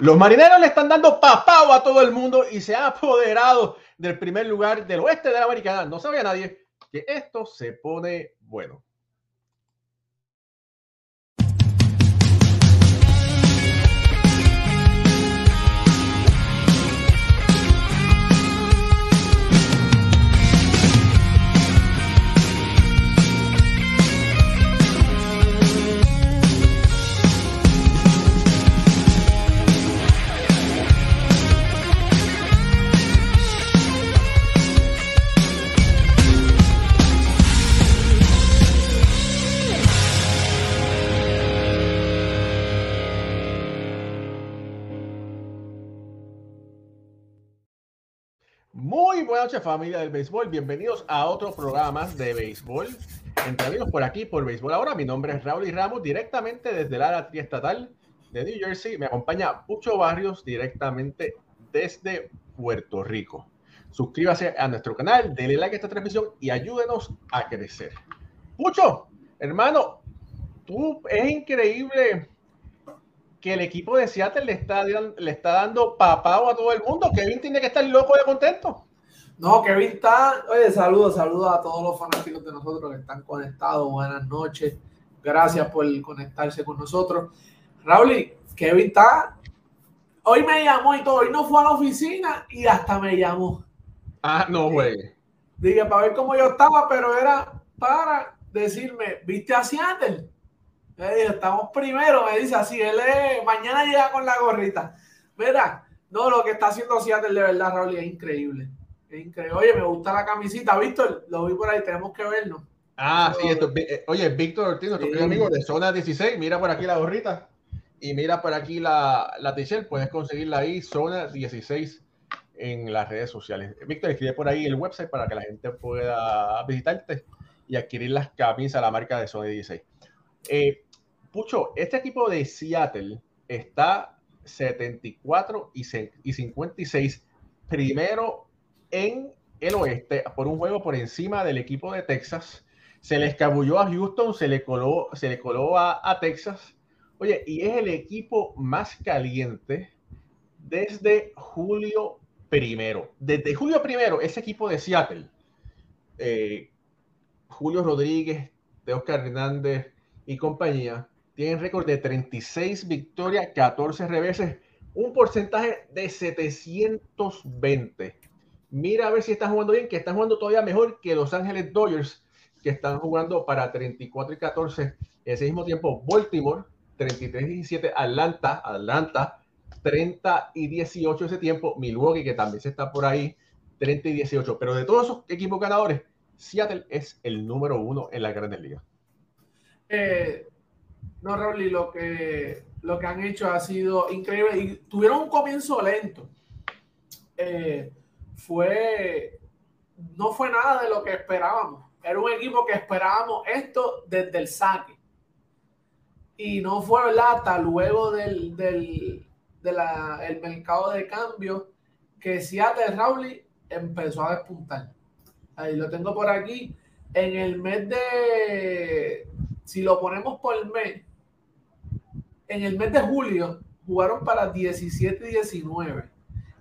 Los marineros le están dando papao a todo el mundo y se ha apoderado del primer lugar del oeste de la americana. No sabía nadie que esto se pone bueno. Muy buenas noches familia del béisbol, bienvenidos a otro programa de béisbol. Entre amigos por aquí, por béisbol ahora, mi nombre es Raúl y Ramos, directamente desde la área triestatal de New Jersey. Me acompaña Pucho Barrios, directamente desde Puerto Rico. Suscríbase a nuestro canal, denle like a esta transmisión y ayúdenos a crecer. Pucho, hermano, tú es increíble que el equipo de Seattle le está, le está dando papao a todo el mundo. Kevin tiene que estar loco de contento. No, Kevin está. Oye, saludos, saludos a todos los fanáticos de nosotros que están conectados. Buenas noches. Gracias por conectarse con nosotros. Raúl, Kevin está. Hoy me llamó y todo. Hoy no fue a la oficina y hasta me llamó. Ah, no, güey. Dije, para ver cómo yo estaba, pero era para decirme, ¿viste a Seattle? Estamos primero, me dice así, él es, mañana llega con la gorrita. Mira, no, lo que está haciendo Seattle de verdad, Raúl, es increíble. Es increíble. Oye, me gusta la camisita, Víctor, lo vi por ahí, tenemos que verlo. Ah, sí, esto, eh, oye, Víctor Ortiz, nuestro amigo de zona 16, mira por aquí la gorrita y mira por aquí la, la t-shirt, puedes conseguirla ahí, zona 16 en las redes sociales. Víctor, escribe por ahí el website para que la gente pueda visitarte y adquirir las camisas, la marca de zona 16. Eh, Pucho, este equipo de Seattle está 74 y 56 primero en el oeste por un juego por encima del equipo de Texas. Se le escabulló a Houston, se le coló, se coló a, Texas. Oye, y es el equipo más caliente desde julio primero. Desde julio primero, ese equipo de Seattle, eh, Julio Rodríguez, de Oscar Hernández y compañía, tienen récord de 36 victorias, 14 reveses, un porcentaje de 720. Mira a ver si están jugando bien, que están jugando todavía mejor que Los Ángeles Dodgers, que están jugando para 34 y 14. Ese mismo tiempo, Baltimore, 33 y 17, Atlanta, Atlanta, 30 y 18 ese tiempo, Milwaukee, que también se está por ahí, 30 y 18. Pero de todos esos equipos ganadores, Seattle es el número uno en la Grandes Ligas. Eh, no, Rolly, lo que, lo que han hecho ha sido increíble y tuvieron un comienzo lento. Eh, fue, no fue nada de lo que esperábamos. Era un equipo que esperábamos esto desde el saque. Y no fue verdad hasta luego del, del el mercado de cambio que Seattle Rowley empezó a despuntar. Ahí lo tengo por aquí. En el mes de, si lo ponemos por el mes, en el mes de julio jugaron para 17 y 19.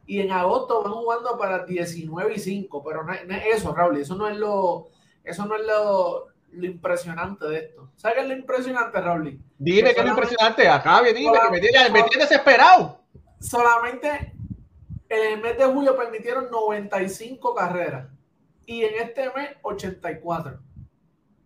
Y en agosto van jugando para 19 y 5. Pero no, es eso, Raúl. Eso no es lo, eso no es lo, impresionante de esto. ¿Sabes qué es lo impresionante, Raúl? Dime qué es lo impresionante. Acá, dime, que me tiene, me tiene desesperado. Solamente en el mes de julio permitieron 95 carreras. Y en este mes, 84.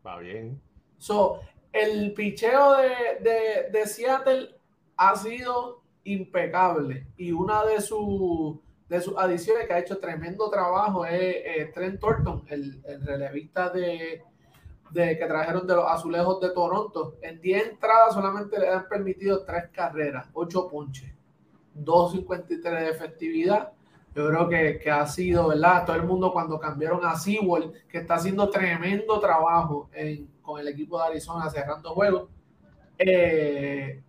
Va bien. So, el picheo de, de, Seattle ha sido impecable y una de, sus de sus adiciones que ha hecho tremendo trabajo es Trent Thornton, el, relevista de, de, que trajeron de los azulejos de Toronto. En 10 entradas solamente le han permitido 3 carreras, 8 ponches, 2.53 de efectividad. Yo creo que, que, ha sido, ¿verdad? Todo el mundo cuando cambiaron a Sewell, que está haciendo tremendo trabajo en, con el equipo de Arizona cerrando juegos. Eh,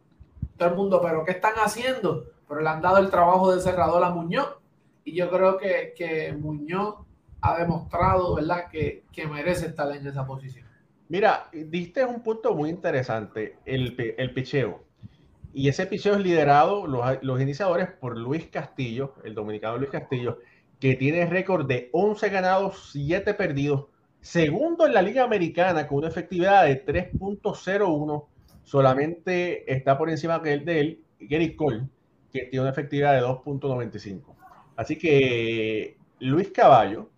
todo el mundo, pero ¿qué están haciendo? Pero le han dado el trabajo de cerrador a Muñoz. Y yo creo que, que Muñoz ha demostrado, ¿verdad?, que, que, merece estar en esa posición. Mira, diste un punto muy interesante, el, el picheo. Y ese picheo es liderado, los, los, iniciadores, por Luis Castillo, el dominicano Luis Castillo, que tiene récord de 11 ganados, 7 perdidos. Segundo en la Liga Americana con una efectividad de 3.01. Solamente está por encima de él, Gary Cole, que tiene una efectividad de 2.95. Así que Luis Caballo,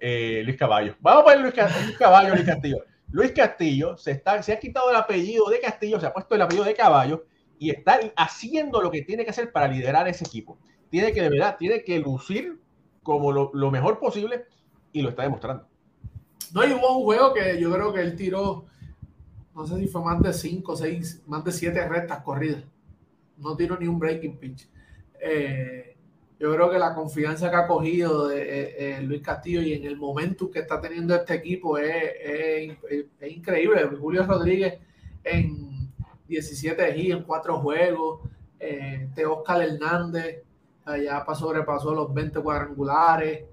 eh, Luis Caballo, vamos a poner Luis, Luis Caballo, Luis Castillo. Luis Castillo se, está, se ha quitado el apellido de Castillo, se ha puesto el apellido de Caballo y está haciendo lo que tiene que hacer para liderar ese equipo. Tiene que, de verdad, tiene que lucir como lo mejor posible y lo está demostrando. No, y hubo un juego que yo creo que él tiró, no sé si fue más de 5, 6, más de 7 rectas corridas. No tiró ni un breaking pitch. Eh, yo creo que la confianza que ha cogido de, eh, eh, Luis Castillo y en el momento que está teniendo este equipo es, increíble. Julio Rodríguez en 17 G, en 4 juegos. Eh, Oscar Hernández ya sobrepasó los 20 cuadrangulares.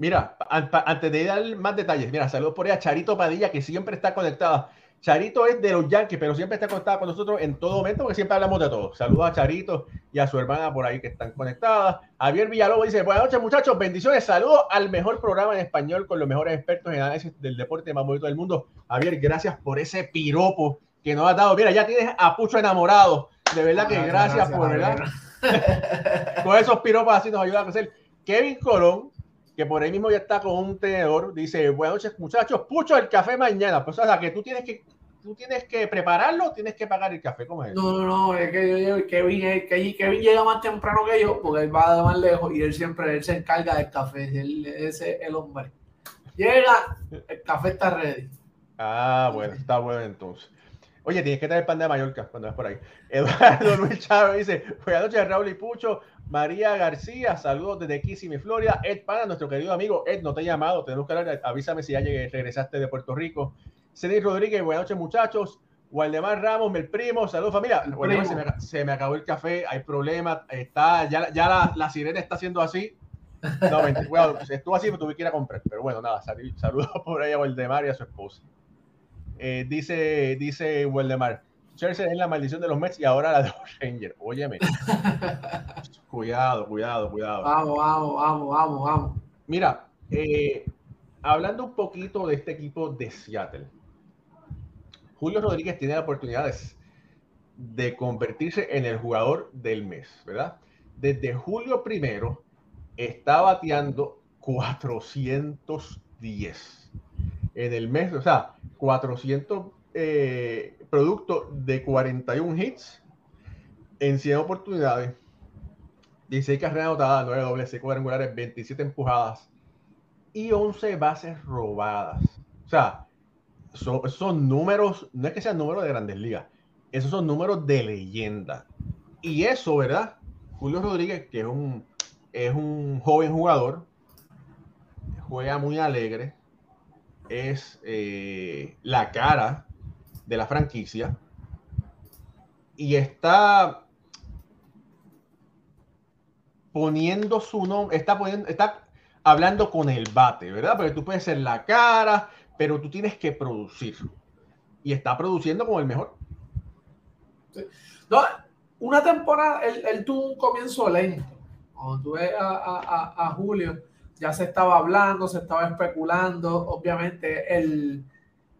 Mira, antes de dar más detalles, mira, saludos por ahí a Charito Padilla, que siempre está conectada. Charito es de los Yankees, pero siempre está conectada con nosotros en todo momento porque siempre hablamos de todo. Saludos a Charito y a su hermana por ahí que están conectadas. Javier Villalobos dice, buenas noches muchachos, bendiciones, saludos al mejor programa en español con los mejores expertos en análisis del deporte más bonito del mundo. Javier, gracias por ese piropo que nos has dado. Mira, ya tienes a Pucho enamorado. De verdad que gracias, por, ¿verdad? con esos piropos así nos ayuda a crecer. Kevin Colón, que por ahí mismo ya está con un tenedor, dice, buenas noches muchachos, pucho el café mañana. Pues o sea, que tú tienes que tú tienes que prepararlo, tienes que pagar el café, ¿cómo es? No, no, no, es que Kevin, Kevin llega más temprano que yo, porque él va de más lejos y él siempre él se encarga del café, él, ese es el hombre. Llega, el café está ready. Ah, bueno, está bueno entonces. Oye, tienes que traer pan de Mallorca cuando vas por ahí. Eduardo Luis Chávez dice: Buenas noches, Raúl y Pucho. María García, saludos desde Kissimmee, Florida. Ed Pana, nuestro querido amigo. Ed, no te he llamado, tenemos que hablar. Avísame si ya llegué, regresaste de Puerto Rico. Cedric Rodríguez, buenas noches, muchachos. Waldemar Ramos, mi primo, saludos familia. se, me, acabó el café, hay problemas. Está, ya, ya la, la, sirena está haciendo así. No, bueno, estuvo así, pero tuve que ir a comprar. Pero bueno, nada, saludos por ahí a Waldemar y a su esposa. Eh, dice, dice Waldemar, Chelsea es la maldición de los Mets y ahora la de los Rangers. Óyeme. cuidado, cuidado, cuidado. Vamos, vamos, vamos, vamos, vamos. Mira, eh, hablando un poquito de este equipo de Seattle. Julio Rodríguez tiene la oportunidad de convertirse en el jugador del mes, ¿verdad? Desde julio primero está bateando 410 en el mes, o sea, 400 eh, productos de 41 hits en 100 oportunidades, 16 carreras anotadas, 9 dobles, 6 cuadrangulares, 27 empujadas y 11 bases robadas. O sea, son, son números, no es que sean números de grandes ligas, esos son números de leyenda. Y eso, ¿verdad? Julio Rodríguez, que es un, es un joven jugador, juega muy alegre, es eh, la cara de la franquicia y está poniendo su nombre, está está hablando con el bate, ¿verdad? Porque tú puedes ser la cara, pero tú tienes que producir. Y está produciendo como el mejor. No, una temporada, él, tuvo un comienzo lento. Cuando tú ves a Julio, ya se estaba hablando, se estaba especulando, obviamente el,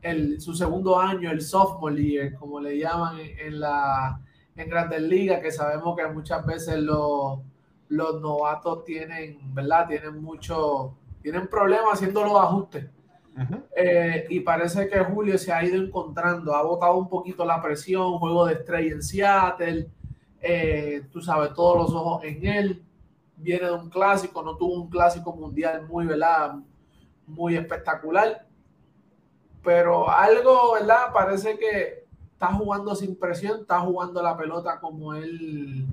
el, su segundo año, el sophomore year, como le llaman en, la en Grandes Ligas, que sabemos que muchas veces los, los novatos tienen, ¿verdad? Tienen mucho, tienen problemas haciendo los ajustes. Eh, y parece que Julio se ha ido encontrando, ha botado un poquito la presión, juego de estrella en Seattle, eh, tú sabes, todos los ojos en él viene de un clásico, no tuvo un clásico mundial muy, ¿verdad? Muy espectacular. Pero algo, ¿verdad? Parece que está jugando sin presión, está jugando la pelota como él,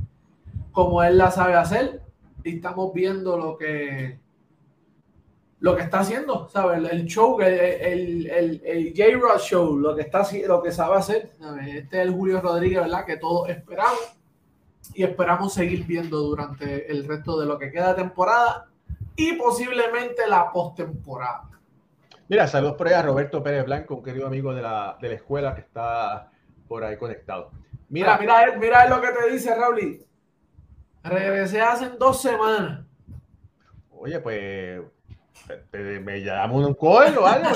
como él la sabe hacer. Y estamos viendo lo que, lo que está haciendo, ¿sabes? El show, el, el, el, el J-Rod Show, lo que, está, lo que sabe hacer. Este es el Julio Rodríguez, ¿verdad? Que todos esperamos y esperamos seguir viendo durante el resto de lo que queda de temporada y posiblemente la postemporada. Mira, saludos por ahí a Roberto Pérez Blanco, un querido amigo de la, de la escuela que está por ahí conectado. Mira, mira, mira, lo que te dice Raúl. Regresé hace dos semanas. Oye, pues me llamo un call o algo,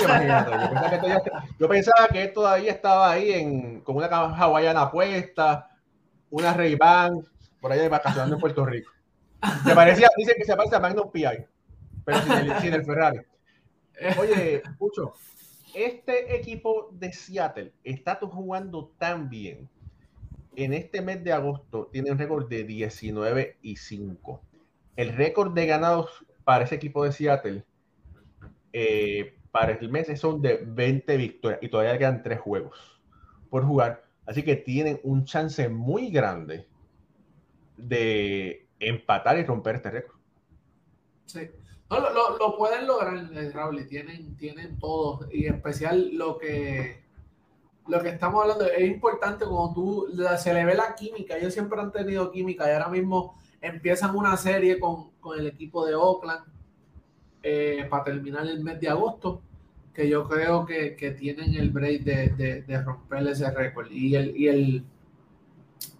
Yo pensaba, que él todavía estaba ahí en, con una hawaiana puesta, una Ray Ban, por allá de vacacionando en Puerto Rico. Me parecía, dicen que se parece a Magnum PI, pero sin el, Ferrari. Oye, Pucho, este equipo de Seattle está jugando tan bien. En este mes de agosto tiene un récord de 19 y 5. El récord de ganados para ese equipo de Seattle eh, para el mes son de 20 victorias y todavía quedan tres juegos por jugar. Así que tienen un chance muy grande de empatar y romper este récord. Sí. Lo, pueden lograr, eh, Raúl, tienen, tienen todo, y en especial lo que lo que estamos hablando es importante cuando tú se le ve la química. Ellos siempre han tenido química y ahora mismo empiezan una serie con, con el equipo de Oakland eh, para terminar el mes de agosto, que yo creo que, tienen el break de, de, romper ese récord. Y el, y el,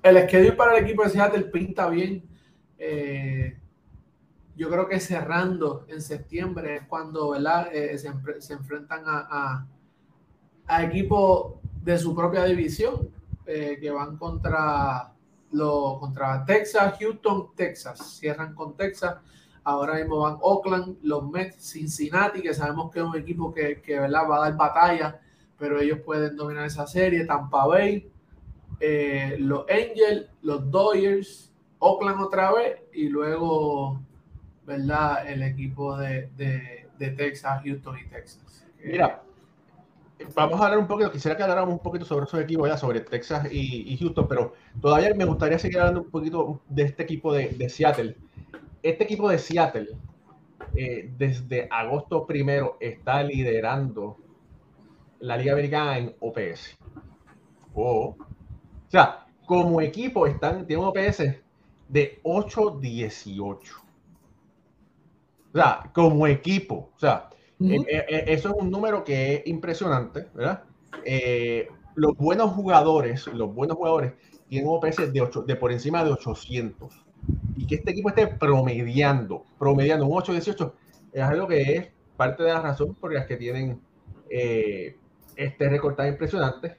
el schedule para el equipo de Seattle pinta bien. Eh, yo creo que cerrando en septiembre es cuando ¿verdad? Eh, se, enfrentan a, a, equipos de su propia división que van contra, lo, contra Texas, Houston, Texas. Cierran con Texas Ahora mismo van Oakland, los Mets, Cincinnati, que sabemos que es un equipo que, ¿verdad? va a dar batalla, pero ellos pueden dominar esa serie. Tampa Bay, eh, los Angels, los Dodgers, Oakland otra vez y luego, ¿verdad? El equipo de, Texas, Houston y Texas. Mira, vamos a hablar un poquito, quisiera que habláramos un poquito sobre esos equipos ya, sobre Texas y, Houston, pero todavía me gustaría seguir hablando un poquito de este equipo de, de Seattle este equipo de Seattle, eh, desde agosto primero, está liderando la Liga Americana en OPS. o sea, como equipo están, tienen OPS de 8-18. O sea, como equipo. O sea, eh, eh, eso es un número que es impresionante, ¿verdad? los buenos jugadores, los buenos jugadores tienen OPS de, 8, de por encima de 800 y que este equipo esté promediando, promediando un 8-18, es algo que es parte de la razón por las que tienen eh, este récord tan impresionante.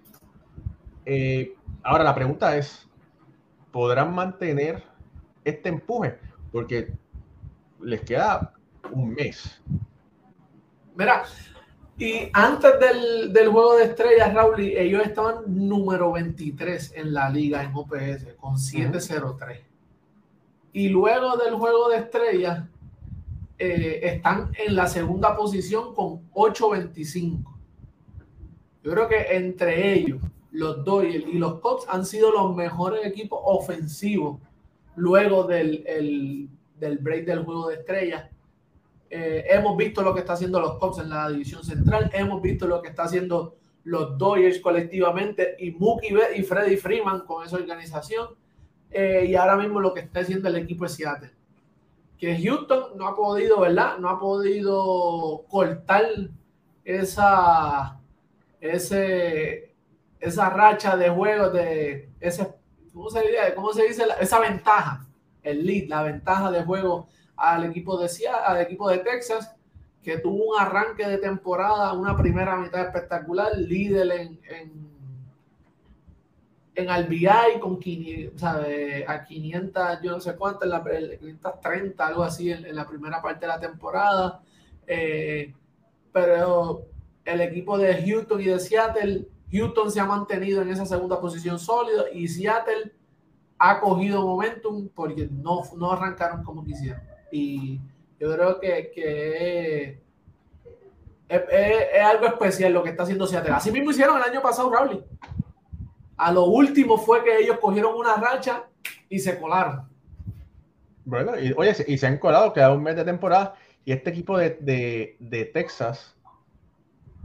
Eh, ahora la pregunta es, ¿podrán mantener este empuje? Porque les queda un mes. Mira, y antes del, del, juego de estrellas, Raúl, ellos estaban número 23 en la liga en OPS con 703. Y luego del juego de estrellas, eh, están en la segunda posición con 8.25. Yo creo que entre ellos, los Doyle y los Cubs han sido los mejores equipos ofensivos luego del, del break del juego de estrellas. Eh, hemos visto lo que está haciendo los Cubs en la división central, hemos visto lo que está haciendo los Dodgers colectivamente y Mookie y Freddy Freeman con esa organización. Eh, y ahora mismo lo que está haciendo el equipo es Seattle. Que Houston no ha podido, ¿verdad? No ha podido cortar esa, ese, esa racha de juegos, de ese, ¿cómo se? ¿Cómo se dice? Esa ventaja, el lead, la ventaja de juego al equipo de al equipo de Texas, que tuvo un arranque de temporada, una primera mitad espectacular, líder en en RBI con 500, a 500, yo no sé cuánto, en la 530, algo así en, la primera parte de la temporada. Eh, pero el equipo de Houston y de Seattle, Houston se ha mantenido en esa segunda posición sólida y Seattle ha cogido momentum porque no, no arrancaron como quisieron. Y yo creo que, es, algo especial lo que está haciendo Seattle. Así mismo hicieron el año pasado, Rowley. A lo último fue que ellos cogieron una racha y se colaron. Bueno, y, oye, y se han colado, queda un mes de temporada y este equipo de, Texas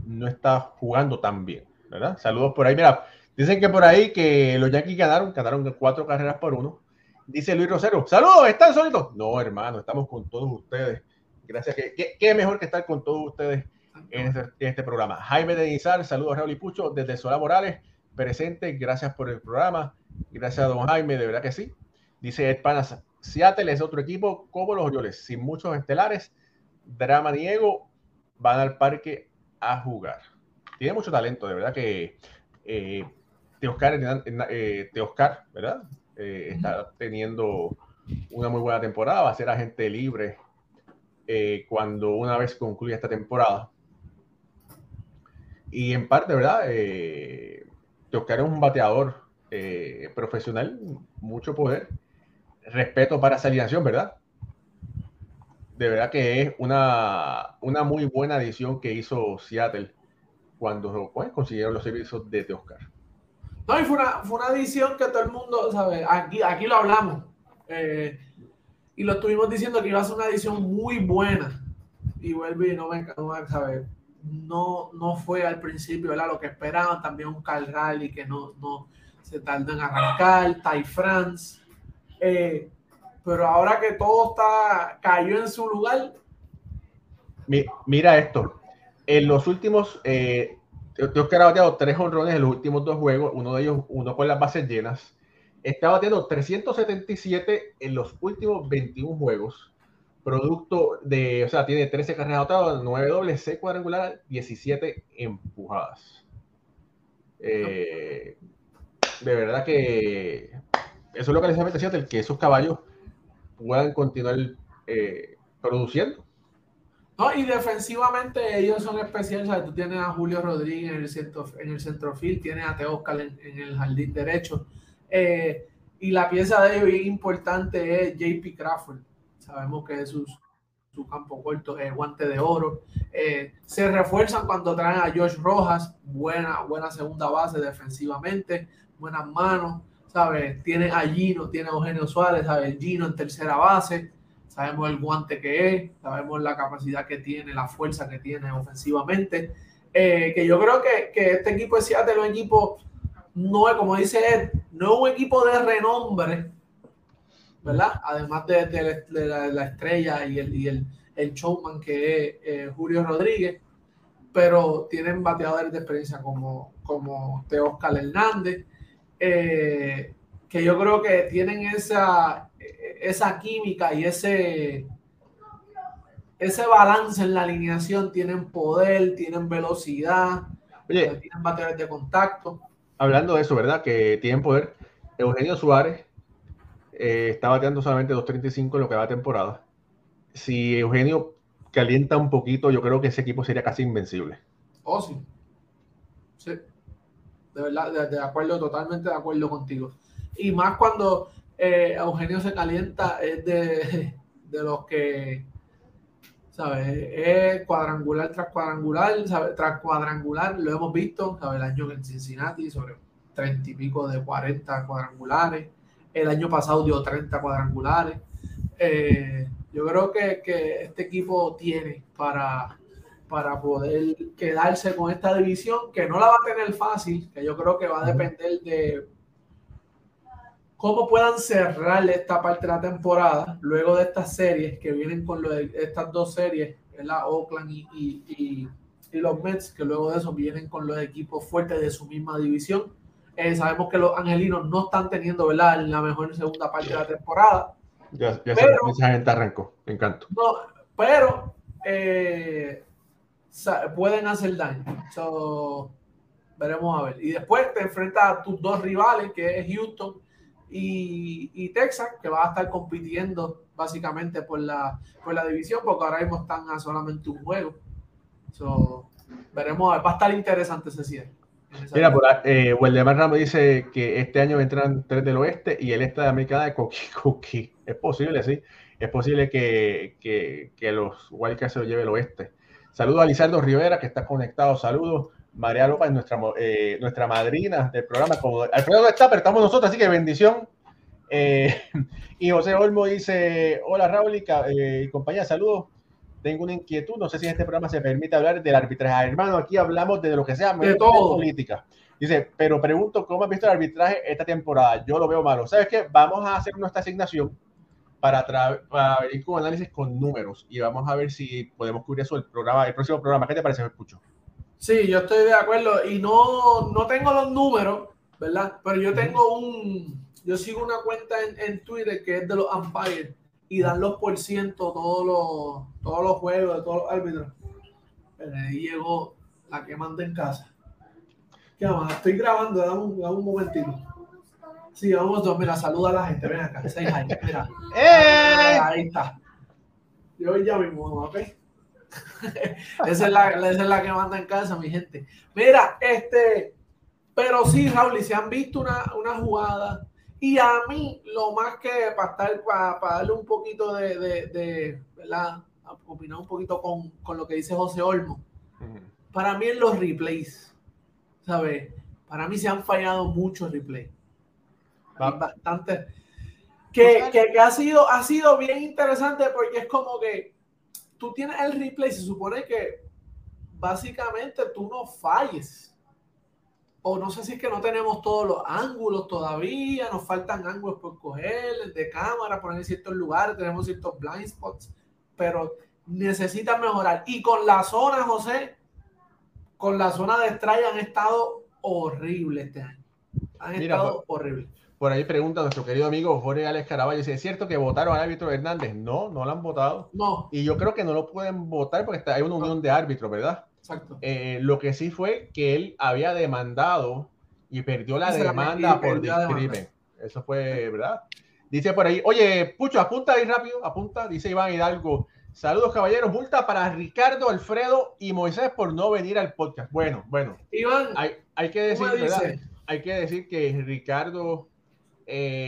no está jugando tan bien, ¿verdad? Saludos por ahí. Mira, dicen que por ahí que los Yankees ganaron, ganaron cuatro carreras por uno. Dice Luis Rosero, saludos, ¿están solitos? No, hermano, estamos con todos ustedes. Gracias, qué mejor que estar con todos ustedes en este, en este programa. Jaime de Izar, saludos Raúl y Pucho desde Sola Morales presente. Gracias por el programa. Gracias a don Jaime, de verdad que sí. Dice Ed Panas, Seattle es otro equipo como los Orioles, sin muchos estelares. Drama Diego van al parque a jugar. Tiene mucho talento, de verdad que eh, Teoscar, eh, Teoscar, ¿verdad? Eh, está teniendo una muy buena temporada, va a ser agente libre eh, cuando una vez concluya esta temporada. Y en parte, ¿verdad? Eh, Teoscar es un bateador eh, profesional, mucho poder, respeto para esa alineación, ¿verdad? De verdad que es una, una muy buena adición que hizo Seattle cuando pues, consiguieron los servicios de Teoscar. No, y fue una, fue una adición que todo el mundo, ¿sabe? Aquí, aquí lo hablamos. Eh, y lo estuvimos diciendo que iba a ser una edición muy buena. Y vuelve y no me, no, ¿sabe? no, no fue al principio ¿verdad? lo que esperaban. También un Carl Rally que no, no se tardó en arrancar, Ty France. Eh, pero ahora que todo está cayó en su lugar. Mira esto. En los últimos, eh, tengo que haber bateado tres honrones en los últimos dos juegos, uno de ellos, uno con las bases llenas está batiendo 377 en los últimos 21 juegos. Producto de, o sea, tiene 13 carreras anotadas, 9 dobles, 6 cuadrangulares, 17 empujadas. Eh, de verdad que eso es lo que les hace el que esos caballos puedan continuar eh, produciendo. No, y defensivamente ellos son especiales. Tú tienes a Julio Rodríguez en el centro, en el centrofield, tienes a Teóscar en, en el jardín derecho. Eh, y la pieza de ellos importante es JP Crawford. Sabemos que es su, su campo corto es guante de oro. Eh, se refuerzan cuando traen a Josh Rojas, buena, buena segunda base defensivamente, buenas manos, ¿sabes? Tiene a Gino, tiene a Eugenio Suárez, ¿sabes? Gino en tercera base, sabemos el guante que es, sabemos la capacidad que tiene, la fuerza que tiene ofensivamente. Eh, que yo creo que, que este equipo de Seattle es un equipo no es, como dice Ed, no es un equipo de renombre, ¿verdad? Además de, la, estrella y el, y el, showman que es eh, Julio Rodríguez, pero tienen bateadores de experiencia como, como Teóscar Hernández, eh, que yo creo que tienen esa, esa química y ese, ese balance en la alineación, tienen poder, tienen velocidad, tienen bateadores de contacto hablando de eso, ¿verdad? Que tienen poder. Eugenio Suárez eh, está bateando solamente 2.35 en lo que va a temporada. Si Eugenio calienta un poquito, yo creo que ese equipo sería casi invencible. Oh, sí. Sí. De verdad, de, acuerdo, totalmente de acuerdo contigo. Y más cuando eh, Eugenio se calienta, es de, de los que ¿sabes? Es cuadrangular tras cuadrangular, ¿sabes? Tras cuadrangular, lo hemos visto, ¿sabes? El año en Cincinnati, sobre 30 y pico de 40 cuadrangulares. El año pasado dio 30 cuadrangulares. Eh, yo creo que, que, este equipo tiene para, para poder quedarse con esta división, que no la va a tener fácil, que yo creo que va a depender de cómo puedan cerrar esta parte de la temporada luego de estas series que vienen con lo de estas dos series, la Oakland y, y, y, los Mets, que luego de eso vienen con los equipos fuertes de su misma división. Eh, sabemos que los angelinos no están teniendo ¿verdad? la mejor segunda parte de la temporada. Ya, ya pero, esa gente arrancó, me encanta. No, pero eh, pueden hacer daño. veremos a ver. Y después te enfrentas a tus dos rivales, que es Houston y, Texas, que va a estar compitiendo básicamente por la, por la división, porque ahora mismo están a solamente un juego. veremos, va a estar interesante ese cierre. Mira, por eh, Ramos dice que este año entran tres del oeste y el este de América de Coqui Coqui. Es posible, sí. Es posible que, que, que los Wildcats se lo lleve el oeste. Saludos a Lizardo Rivera, que está conectado. Saludos. María López, nuestra, eh, nuestra madrina del programa. Como Alfredo no está, pero estamos nosotros, así que bendición. Eh, y José Olmo dice: Hola Raúl y, eh, compañía, saludos. Tengo una inquietud, no sé si en este programa se permite hablar del arbitraje. Hermano, aquí hablamos de lo que sea, de todo. política. Dice, pero pregunto, ¿cómo has visto el arbitraje esta temporada? Yo lo veo malo. ¿Sabes qué? Vamos a hacer nuestra asignación para, para venir con análisis con números y vamos a ver si podemos cubrir eso el programa, el próximo programa. ¿Qué te parece, Escucho? Sí, yo estoy de acuerdo y no, no tengo los números, ¿verdad? Pero yo tengo un, yo sigo una cuenta en, Twitter que es de los umpires y dan los por ciento todos los, todos los juegos de todos los árbitros. Pero ahí llegó la que manda en casa. ¿Qué más? Estoy grabando, dame un, dame un momentito. Sí, vamos dos. Mira, saluda a la gente. Ven acá. Seis años. Mira. ¡Eh! Ahí está. Yo ya mismo, ¿ok? Esa, es la, esa es la que manda en casa, mi gente. Mira, este. Pero sí, Raúl, y se han visto una, una jugada. Y a mí, lo más que para estar, para, para darle un poquito de, de, de ¿verdad? opinar un poquito con, con, lo que dice José Olmo. Para mí en los replays, ¿sabes? Para mí se han fallado muchos replays bastante. Que, que, ha, sido, ha sido bien interesante porque es como que tú tienes el replay, se supone que básicamente tú no falles. O no sé si es que no tenemos todos los ángulos todavía, nos faltan ángulos por coger, de cámara, poner en ciertos lugares, tenemos ciertos blind spots, pero necesitan mejorar. Y con la zona, José, con la zona de strike han estado horribles este año. Han estado pues, horribles. Por ahí pregunta nuestro querido amigo Jorge Alex Caraballo si es cierto que votaron al árbitro Hernández. No, no lo han votado. No. Y yo creo que no lo pueden votar porque está, hay una unión de árbitros, ¿verdad? Exacto. Eh, lo que sí fue que él había demandado y perdió la demanda por discrimen. Eso fue, ¿verdad? Dice por ahí, oye, Pucho, apunta ahí rápido, apunta, dice Iván Hidalgo. Saludos, caballeros. Multa para Ricardo, Alfredo y Moisés por no venir al podcast. Bueno, bueno. Iván, hay, hay que decir, Hay que decir que Ricardo eh,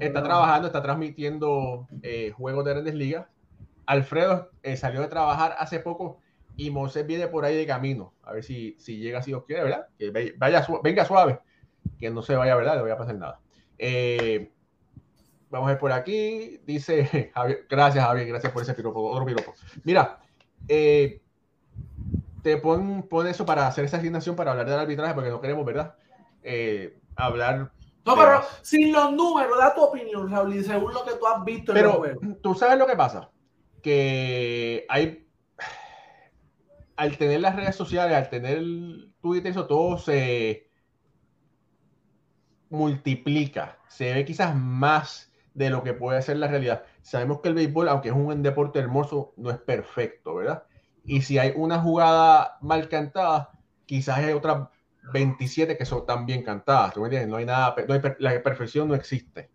está, trabajando, está, transmitiendo eh, juegos de grandes ligas. Alfredo eh, salió de trabajar hace poco y Moisés viene por ahí de camino. A ver si, si llega, si Dios quiere, ¿verdad? Que vaya, venga suave, que no se vaya, ¿verdad? No vaya a pasar nada. vamos a ver por aquí. Dice Javier, gracias, Javier, gracias por ese piropo, otro piropo. Mira, te pon, pon, eso para hacer esa asignación para hablar del arbitraje, porque no queremos, ¿verdad? hablar no, pero sin los números, da tu opinión, Raúl, según lo que tú has visto en juego. Tú sabes lo que pasa, que hay, al tener las redes sociales, al tener Twitter, eso todo se multiplica, se ve quizás más de lo que puede ser la realidad. Sabemos que el béisbol, aunque es un deporte hermoso, no es perfecto, ¿verdad? Y si hay una jugada mal quizás hay otra 27 que son tan bien cantadas, No hay nada, la perfección no existe.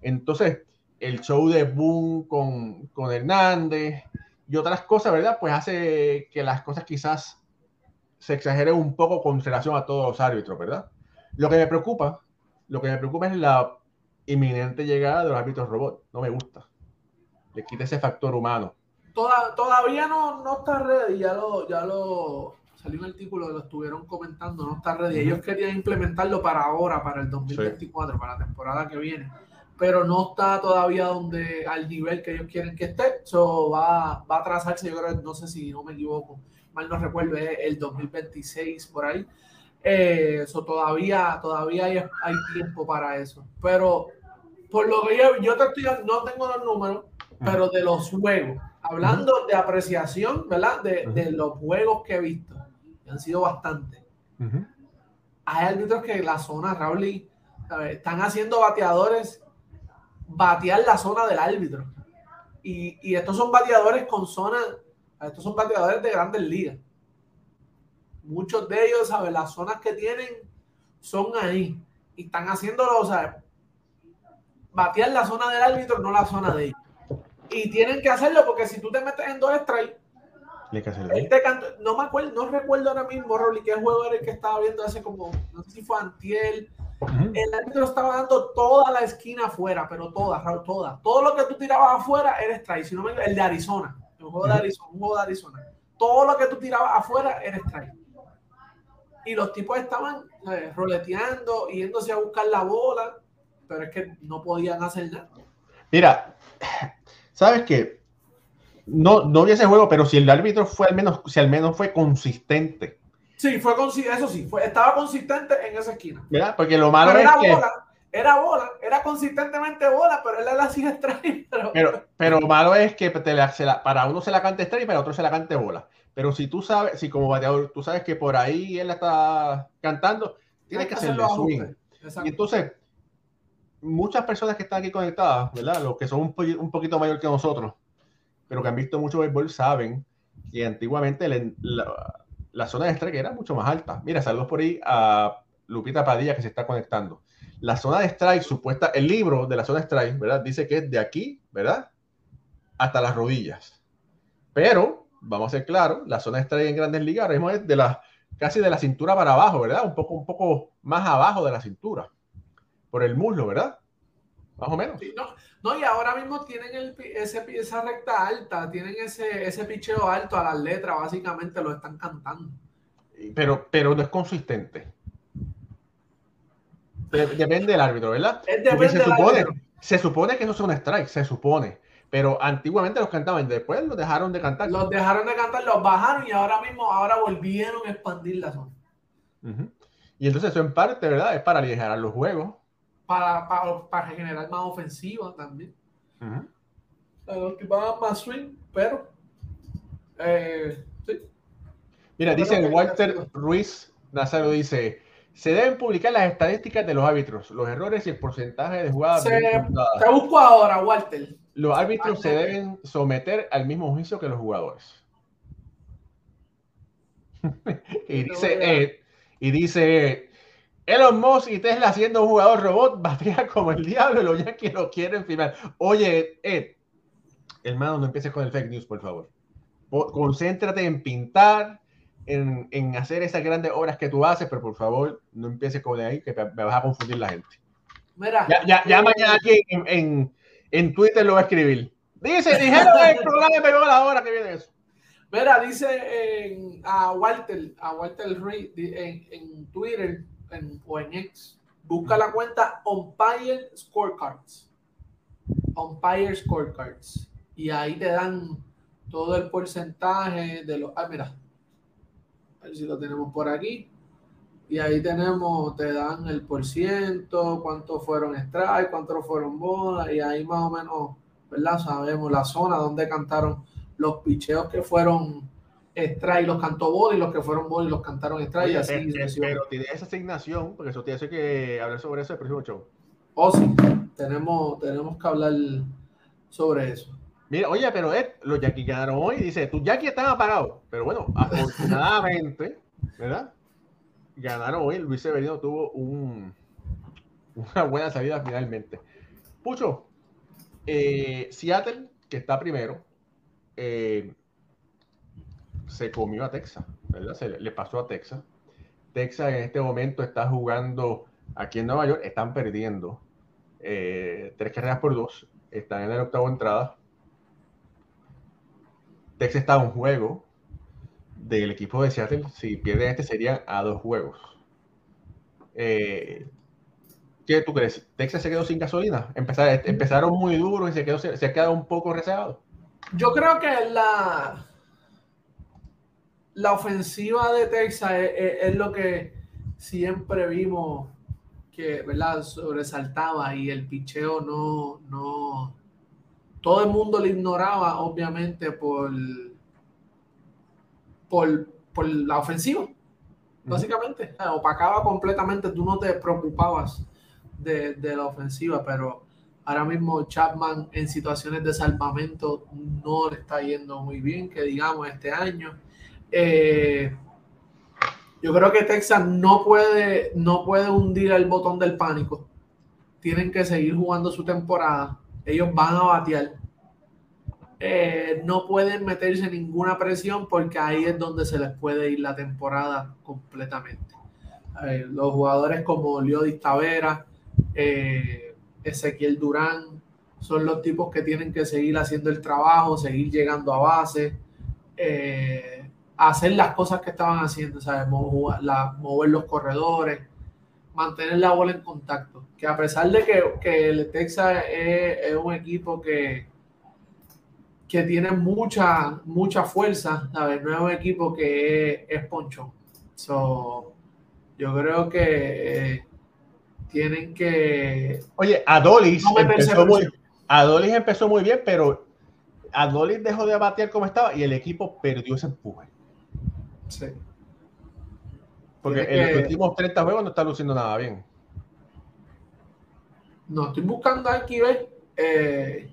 Entonces, el show de Boom con, con Hernández y otras cosas, ¿verdad? Pues hace que las cosas quizás se exageren un poco con relación a todos los árbitros, ¿verdad? Lo que me preocupa, lo que me preocupa es la inminente llegada de los árbitros robots. No me gusta. Le quita ese factor humano. todavía no, no está ready, ya lo, ya lo, salió un artículo, lo estuvieron comentando, no está ready. Ellos querían implementarlo para ahora, para el 2024, para la temporada que viene, pero no está todavía donde al nivel que ellos quieren que esté. Eso va, va a atrasarse, yo creo, no sé si no me equivoco, mal no recuerdo, es el 2026 por ahí. Eso eh, todavía, todavía hay, hay, tiempo para eso. Pero por lo que yo, yo te estoy, no tengo los números, pero de los juegos, hablando de apreciación, ¿verdad? De, de, los juegos que he visto han sido bastantes. Hay árbitros que la zona, Raúl, están haciendo bateadores batear la zona del árbitro. Y, y, estos son bateadores con zona, estos son bateadores de grandes ligas. Muchos de ellos, ¿sabes? Las zonas que tienen son ahí. Y están haciéndolo, o sea, batear la zona del árbitro, no la zona de ellos. Y tienen que hacerlo porque si tú te metes en dos strikes, este no me acuerdo, no recuerdo ahora mismo, Rolly, qué juego era el que estaba viendo hace como, no sé si fue Antiel. El árbitro estaba dando toda la esquina afuera, pero toda, toda. Todo lo que tú tirabas afuera era strike. Si no me, el de Arizona, el juego de Arizona, un juego de Arizona. Todo lo que tú tirabas afuera era strike. Y los tipos estaban roleteando, yéndose a buscar la bola, pero es que no podían hacer nada. Mira, ¿sabes qué? No, no vi ese juego, pero si el árbitro fue al menos, si al menos fue consistente. Sí, fue eso sí, fue, estaba consistente en esa esquina. ¿Verdad? Porque lo malo es era que... Bola, era bola, era consistentemente bola, pero él la hacía strike. Pero... pero, pero malo es que te la, para uno se la cante strike y para otro se la cante bola. Pero si tú sabes, si como bateador tú sabes que por ahí él la está cantando, Tienes que hacerle swing. Y entonces, muchas personas que están aquí conectadas, ¿verdad? Los que son un, un poquito mayor que nosotros, pero que han visto mucho béisbol, saben que antiguamente la, zona de strike era mucho más alta. Mira, saludos por ahí a Lupita Padilla que se está conectando. La zona de strike, supuesta, el libro de la zona de strike, ¿verdad? Dice que es de aquí, ¿verdad? Hasta las rodillas. Pero, vamos a ser claros, la zona de strike en grandes ligas es de la, casi de la cintura para abajo, ¿verdad? Un poco, un poco más abajo de la cintura. Por el muslo, ¿verdad? Más o menos. no, y ahora mismo tienen el, ese, esa recta alta, tienen ese, ese picheo alto a las letras, básicamente lo están cantando. Pero, pero no es consistente. Depende del árbitro, ¿verdad? se, supone, se supone que eso es un strike, se supone. Pero antiguamente los cantaban, después los dejaron de cantar. Los dejaron de cantar, los bajaron y ahora mismo, ahora volvieron a expandir la zona. Y entonces eso en parte, ¿verdad? Es para aligerar los juegos. Para, para, para generar más ofensiva también. Los que van más swing, pero... Eh, sí. Mira, dice Walter Ruiz Nazario, dice se deben publicar las estadísticas de los árbitros, los errores y el porcentaje de jugadas. te busco ahora, Walter. Los árbitros se deben someter al mismo juicio que los jugadores. y dice y dice Elon Musk y Tesla haciendo un jugador robot batea como el diablo, los que lo quieren firmar. Oye, Ed, hermano, no empieces con el fake news, por favor. Concéntrate en pintar, en, hacer esas grandes obras que tú haces, pero por favor, no empieces con ahí, que me vas a confundir la gente. Mira, ya, ya, mañana aquí en, en, Twitter lo va a escribir. Dice, dijeron el programa me la hora que viene eso. Mira, dice a Walter, a Walter Reed en, en Twitter o en X, busca la cuenta Umpire Scorecards. Umpire Scorecards. Y ahí te dan todo el porcentaje de los. Ah, mira, a ver si lo tenemos por aquí. Y ahí tenemos, te dan el por ciento, cuántos fueron strike, cuántos fueron bolas, y ahí más o menos, ¿verdad? Sabemos la zona donde cantaron los picheos que fueron strike, los cantó bola y los que fueron bola y los cantaron strike. así, eh, pero tiene esa asignación, porque eso tiene que hablar sobre eso el próximo show. Oh, sí, tenemos, tenemos que hablar sobre eso. Mira, oye, pero Ed, los Yankees ganaron hoy. Dice, tus Yankees están apagados. Pero bueno, afortunadamente, ¿verdad? Ganaron hoy. Luis Severino tuvo un, una buena salida finalmente. Pucho, eh, Seattle, que está primero, eh, se comió a Texas, ¿verdad? Se le pasó a Texas. Texas en este momento está jugando aquí en Nueva York, están perdiendo eh, tres carreras por dos, están en el octavo entrada Texas está a un juego del equipo de Seattle. Si pierden este, serían a dos juegos. Eh, ¿Qué tú crees? ¿Texas se quedó sin gasolina? empezaron muy duro y se, quedó, se, ha quedado un poco rezagado. Yo creo que la, la ofensiva de Texas es, lo que siempre vimos que ¿verdad? sobresaltaba y el picheo no, no, todo el mundo le ignoraba, obviamente, por, por, la ofensiva, básicamente. opacaba completamente, tú no te preocupabas de, la ofensiva, pero ahora mismo Chapman en situaciones de salvamento no le está yendo muy bien, que digamos, este año. Eh, yo creo que Texas no puede, no puede hundir el botón del pánico. Tienen que seguir jugando su temporada ellos van a batear. Eh, no pueden meterse ninguna presión porque ahí es donde se les puede ir la temporada completamente. Eh, los jugadores como Leodis Tavera, Ezequiel Durán, son los tipos que tienen que seguir haciendo el trabajo, seguir llegando a base, hacer las cosas que estaban haciendo, ¿sabes? mover los corredores, mantener la bola en contacto. Que a pesar de que, el Texas es, un equipo que, que tiene mucha, mucha fuerza, ¿sabes? No es un equipo que es, poncho So, yo creo que eh, tienen que. Oye, Adolis, empezó muy, Adolis empezó muy bien, pero Adolis dejó de batear como estaba y el equipo perdió ese empuje. Sí. Porque en los últimos 30 juegos no está luciendo nada bien. No, estoy buscando aquí, ¿ves? Eh,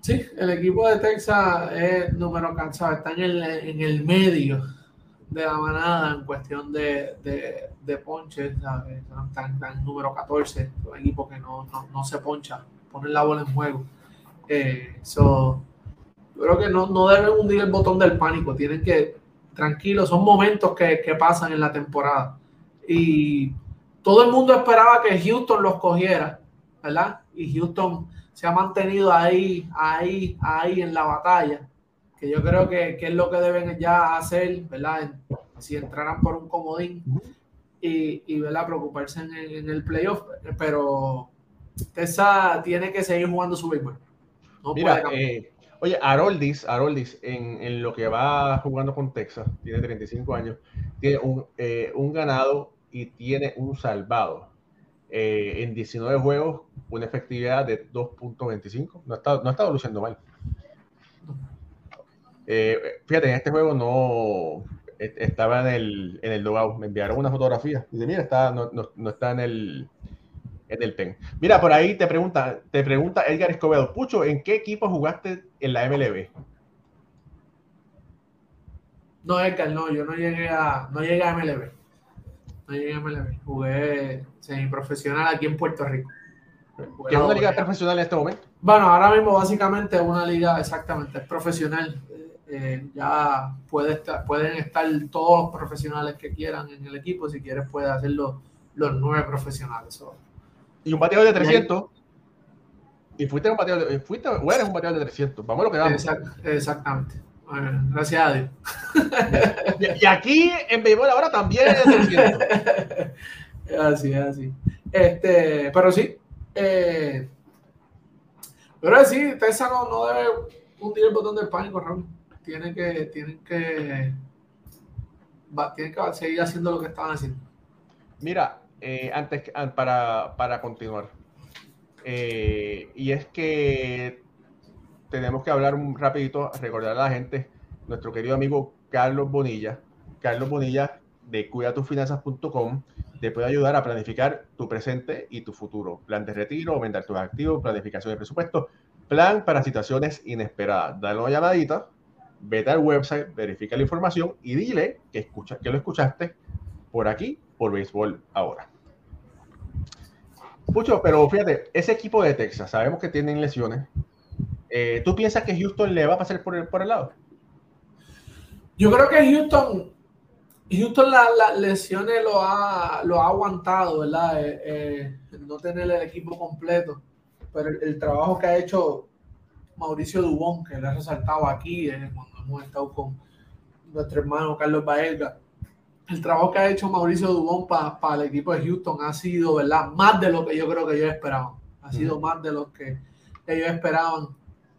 sí, el equipo de Texas es número cansado, está en el, en el medio de la manada en cuestión de, de, de ponches, Están, en número 14, un equipo que no, no, se poncha, ponen la bola en juego. Eh, creo que no, no deben hundir el botón del pánico, tienen que, tranquilo, son momentos que, que pasan en la temporada. Y todo el mundo esperaba que Houston los cogiera, ¿verdad? Y Houston se ha mantenido ahí, ahí, ahí en la batalla, que yo creo que, es lo que deben ya hacer, ¿verdad? Si entraran por un comodín y, y ¿verdad? Preocuparse en, el playoff, pero Tessa tiene que seguir jugando su béisbol. Mira, eh, oye, Aroldis, Aroldis en, en, lo que va jugando con Texas, tiene 35 años, tiene un, eh, un ganado y tiene un salvado. Eh, en 19 juegos, una efectividad de 2.25. No está, no está luciendo mal. Eh, fíjate, en este juego no e, estaba en el, en el logout. Me enviaron una fotografía. Dice, mira, está, no, no, está en el, en el ten. Mira, por ahí te pregunta, te pregunta Edgar Escobedo, Pucho, ¿en qué equipo jugaste en la MLB? No, Edgar, no, yo no llegué a, no llegué a MLB no llegué a MLB. Jugué profesional aquí en Puerto Rico. ¿Qué es una liga profesional en este momento? Bueno, ahora mismo básicamente es una liga exactamente, es profesional. Eh, ya puede estar, pueden estar todos los profesionales que quieran en el equipo. Si quieres, puedes hacerlo los nueve profesionales. Y un bateador de 300. Y fuiste un bateador de, fuiste, o eres un bateador de 300. Vamos a lo que vamos. exactamente gracias a Dios. Y, aquí en béisbol ahora también es Así, así. Este, pero sí. Eh, pero sí, Tessa no, no, debe hundir el botón del pánico, Raúl. Tienen que, tienen que, tienen que seguir haciendo lo que estaban haciendo. Mira, eh, antes para, para continuar. Eh, y es que tenemos que hablar un rapidito, recordar a la gente, nuestro querido amigo Carlos Bonilla. Carlos Bonilla de cuidatufinanzas.com te puede ayudar a planificar tu presente y tu futuro. Plan de retiro, aumentar tus activos, planificación de presupuesto, plan para situaciones inesperadas. Dale una llamadita, vete al website, verifica la información y dile que, escucha, que lo escuchaste por aquí, por Béisbol ahora. Mucho, pero fíjate, ese equipo de Texas, sabemos que tienen lesiones, eh, ¿Tú piensas que Houston le va a pasar por el, por el lado? Yo creo que Houston, Houston las lesiones lo ha, lo ha aguantado, ¿verdad? Eh, eh, no tener el equipo completo. Pero el, trabajo que ha hecho Mauricio Dubón, que le ha resaltado aquí cuando hemos estado con nuestro hermano Carlos Baelga, el trabajo que ha hecho Mauricio Dubón para el equipo de Houston ha sido, ¿verdad? Más de lo que yo creo que ellos esperaban. Ha sido más de lo que ellos esperaban.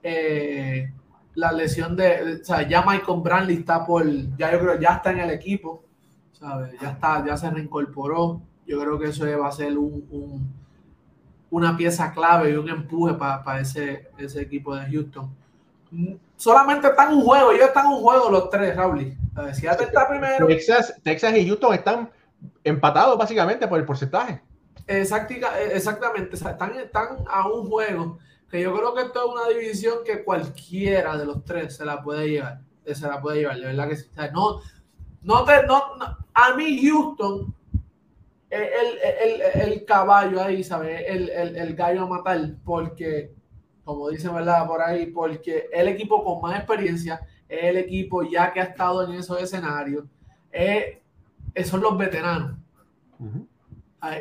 Eh, la lesión de, o sea, ya Michael Brantley está por, ya yo creo, ya está en el equipo, ¿sabes? Ya está, ya se reincorporó. Yo creo que eso va a ser un, una pieza clave y un empuje para ese, ese equipo de Houston. Solamente están en un juego, ellos están en un juego los tres, Raúl. Ya está primero. Texas, Texas y Houston están empatados básicamente por el porcentaje. exactamente, están, están a un juego que yo creo que esto es una división que cualquiera de los tres se la puede llevar. Se la puede llevar, de verdad que sí. no, no, te, no, a mí Houston el, el, caballo ahí, ¿sabes? El, el, gallo a matar, porque, como dicen, ¿verdad? Por ahí, porque el equipo con más experiencia, el equipo ya que ha estado en esos escenarios, es, son los veteranos.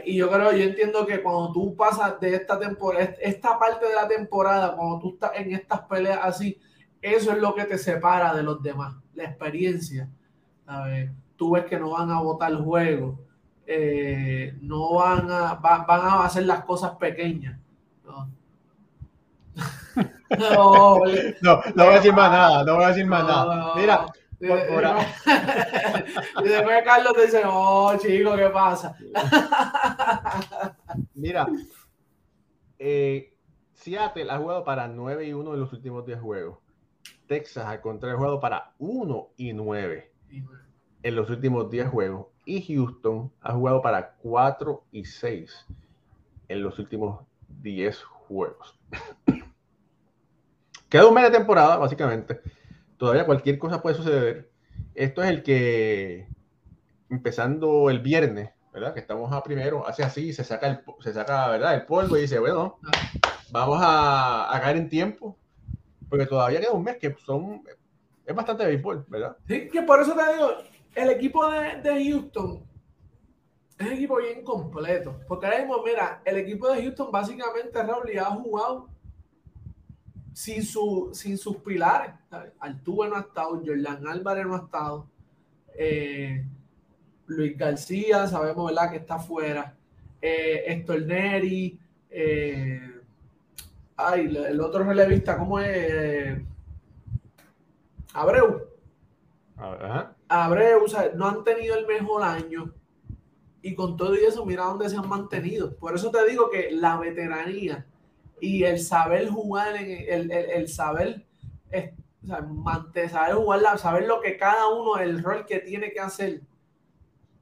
Y yo creo, yo entiendo que cuando tú pasas de esta temporada, esta parte de la temporada, cuando tú estás en estas peleas así, eso es lo que te separa de los demás, la experiencia. Tú ves que no van a votar el juego, eh, no van a, van a hacer las cosas pequeñas. No. no, no, no, voy a decir más nada, no voy a decir más nada. Mira, y después Carlos te dice, oh, chico, ¿qué pasa? Mira, eh, Seattle ha jugado para 9 y 1 en los últimos 10 juegos. Texas, al contrario, ha jugado para 1 y 9 en los últimos 10 juegos. y Houston ha jugado para 4 y 6 en los últimos 10 juegos. Queda un mes de temporada, básicamente. Todavía cualquier cosa puede suceder. Esto es el que, empezando el viernes, ¿verdad? Que estamos a primero, hace así, se saca el, se saca, ¿verdad? El polvo y dice, bueno, vamos a, a caer en tiempo, porque todavía queda un mes que son, es bastante béisbol, ¿verdad? Sí, que por eso te digo, el equipo de, de Houston es un equipo bien completo, porque ahora mismo, mira, el equipo de Houston básicamente, Raúl, ha jugado sin, su, sin sus pilares. Altuve no ha estado, Jordan Álvarez no ha estado, eh, Luis García, sabemos ¿verdad? que está fuera, eh, Héctor Neri, eh, ay, el otro relevista, ¿cómo es? Abreu. Abreu, o sea, no han tenido el mejor año. Y con todo y eso, mira dónde se han mantenido. Por eso te digo que la veteranía y el saber jugar, el, el, saber, o sea, saber jugar, saber lo que cada uno, el rol que tiene que hacer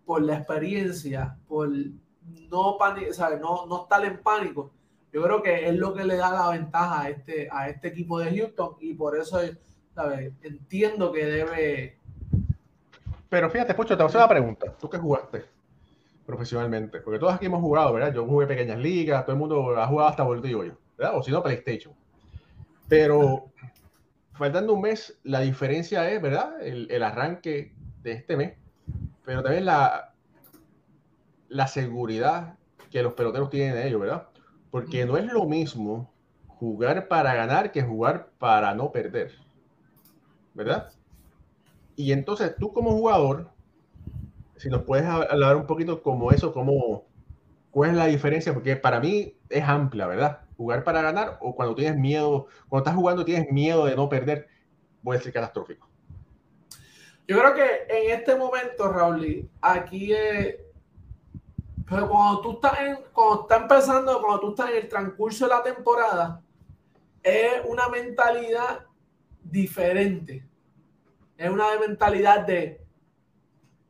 por la experiencia, por no, no, no estar en pánico, yo creo que es lo que le da la ventaja a este, a este equipo de Houston y por eso entiendo que debe... Pero fíjate, Pocho, te voy a hacer una pregunta. ¿Tú qué jugaste profesionalmente? Porque todos aquí hemos jugado, ¿verdad? Yo jugué pequeñas ligas, todo el mundo ha jugado hasta volteo yo. O si no, PlayStation. Pero faltando un mes, la diferencia es, ¿verdad? El, arranque de este mes, pero también la, la seguridad que los peloteros tienen de ellos, ¿verdad? Porque no es lo mismo jugar para ganar que jugar para no perder, ¿verdad? Y entonces tú como jugador, si nos puedes hablar un poquito como eso, como cuál es la diferencia, porque para mí es amplia, ¿verdad? jugar para ganar o cuando tienes miedo, cuando estás jugando tienes miedo de no perder, puede ser catastrófico. Yo creo que en este momento, Raúl, aquí es. Pero cuando tú estás en, cuando está empezando, cuando tú estás en el transcurso de la temporada, es una mentalidad diferente. Es una mentalidad de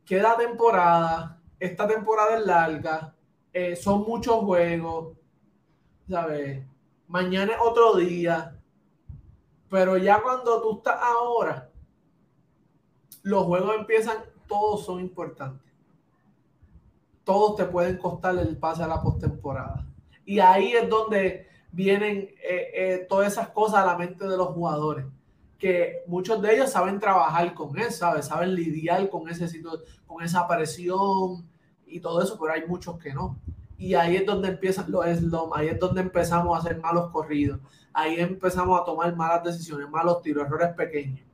queda temporada, esta temporada es larga, eh, son muchos juegos, ¿sabes? Mañana es otro día. Pero ya cuando tú estás ahora, los juegos empiezan, todos son importantes. Todos te pueden costar el pase a la postemporada. Y ahí es donde vienen eh, eh, todas esas cosas a la mente de los jugadores. Que muchos de ellos saben trabajar con eso, ¿sabes? saben lidiar con, ese, con esa presión y todo eso, pero hay muchos que no. Y ahí es donde empiezan los slums, ahí es donde empezamos a hacer malos corridos, ahí empezamos a tomar malas decisiones, malos tiros, errores pequeños.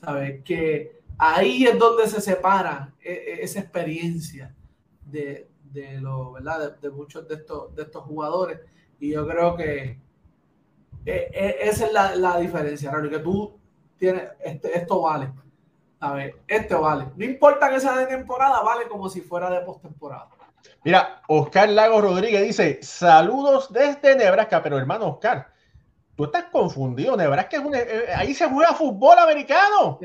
¿Sabes? Que ahí es donde se separa e, e, esa experiencia de, de, lo, ¿verdad? De, muchos de estos, de estos jugadores. Y yo creo que e, esa es la, la diferencia, Raro, que tú tienes, este, esto vale. A ver, esto vale. No importa que sea de temporada, vale como si fuera de postemporada. Mira, Oscar Lago Rodríguez dice: Saludos desde Nebraska, pero hermano Oscar, tú estás confundido. Nebraska es un. Eh, eh, ahí se juega fútbol americano.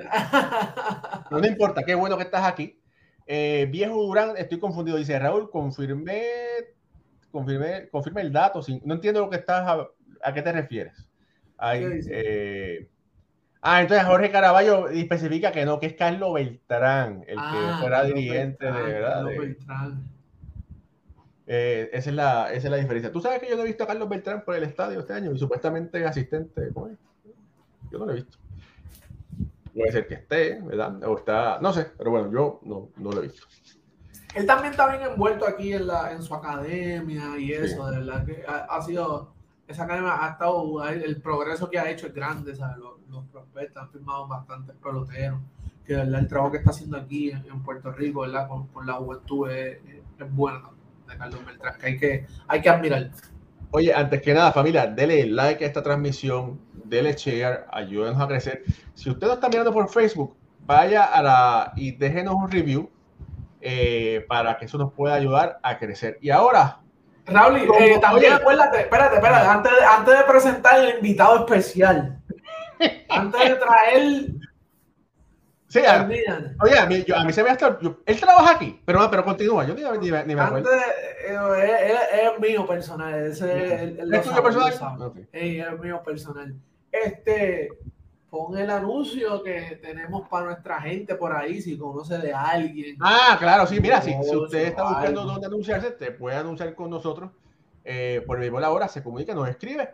No, no importa, qué bueno que estás aquí. Eh, viejo Durán, estoy confundido. Dice Raúl, confirmé, confirmé, confirme el dato. no entiendo lo que estás a, qué te refieres. Ahí, ah, entonces Jorge Caraballo especifica que no, que es Carlos Beltrán, el que ah, fuera dirigente de verdad. Beltrán. Eh, esa, es la, esa es la diferencia. Tú sabes que yo no he visto a Carlos Beltrán por el estadio este año y supuestamente asistente. Yo no lo he visto. Puede ser que esté, ¿verdad? O está, no sé, pero bueno, yo no, no lo he visto. Él también está bien envuelto aquí en, la, en su academia y eso, de verdad que ha, sido, esa academia ha estado, el progreso que ha hecho es grande, ¿sabes? Los, los prospectos han firmado bastantes peloteros, que ¿verdad? el trabajo que está haciendo aquí en, Puerto Rico, ¿verdad? Con, con la juventud es, es bueno Carlos Beltrán, que hay que, hay que admirar. Oye, antes que nada, familia, dele like a esta transmisión, dele share, ayúdenos a crecer. Si usted no está mirando por Facebook, vaya a la y déjenos un review eh, para que eso nos pueda ayudar a crecer. Y ahora. Raúl, eh, también acuérdate, espérate, espérate, antes de, antes de presentar el invitado especial, antes de traer Sí, a, oye, a mí, a mí se me ha estado. él trabaja aquí, pero, pero continúa. Yo ni, ni, ni me acuerdo. Antes, eh, es, mío personal. Ese, el, ¿Es tuyo personal? es mío personal. Este, pon el anuncio que tenemos para nuestra gente por ahí, si conoce de alguien. Ah, claro, sí, mira, si, si usted está buscando dónde anunciarse, te puede anunciar con nosotros eh, por el mismo la hora, se comunica, nos escribe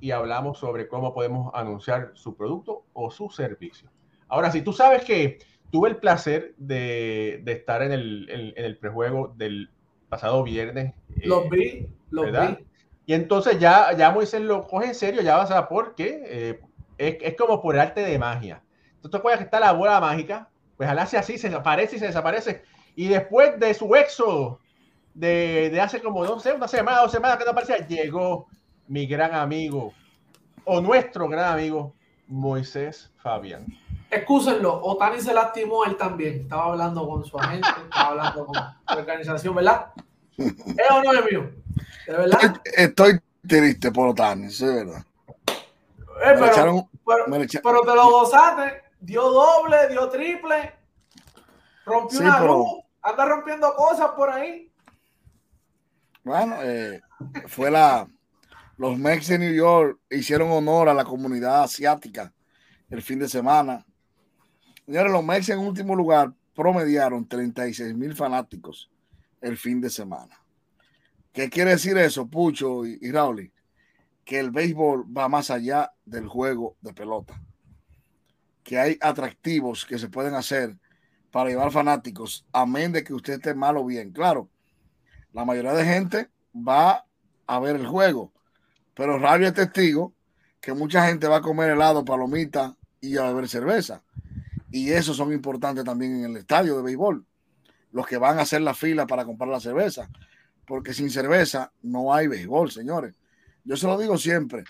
y hablamos sobre cómo podemos anunciar su producto o su servicio. Ahora, si tú sabes que tuve el placer de, de estar en el, en, el, prejuego del pasado viernes. Los eh, vi, los vi. Y entonces ya, ya Moisés lo coge en serio, ya vas a por qué. Eh, es, es, como por arte de magia. Entonces, te acuerdas que está la bola mágica, pues al hace así, se desaparece y se desaparece. Y después de su éxodo, de, de hace como, no sé, una semana, dos semanas que no aparecía, llegó mi gran amigo, o nuestro gran amigo, Moisés Fabián. Excúsenlo, Otani se lastimó él también. Estaba hablando con su agente, estaba hablando con su organización, ¿verdad? ¿Es o no es mío? ¿De verdad? Estoy, triste por Otani, sí, verdad. Eh, pero, pero, te lo gozaste, dio doble, dio triple, rompió una luz, anda rompiendo cosas por ahí. Bueno, eh, fue la. Los Mex de New York hicieron honor a la comunidad asiática el fin de semana. Señores, los Mex en último lugar promediaron 36 mil fanáticos el fin de semana. ¿Qué quiere decir eso, Pucho y, y Raúl? Que el béisbol va más allá del juego de pelota. Que hay atractivos que se pueden hacer para llevar fanáticos, amén de que usted esté mal o bien. Claro, la mayoría de gente va a ver el juego, pero Radio es testigo que mucha gente va a comer helado, palomita y a beber cerveza. Y esos son importantes también en el estadio de béisbol. Los que van a hacer la fila para comprar la cerveza. Porque sin cerveza no hay béisbol, señores. Yo se lo digo siempre.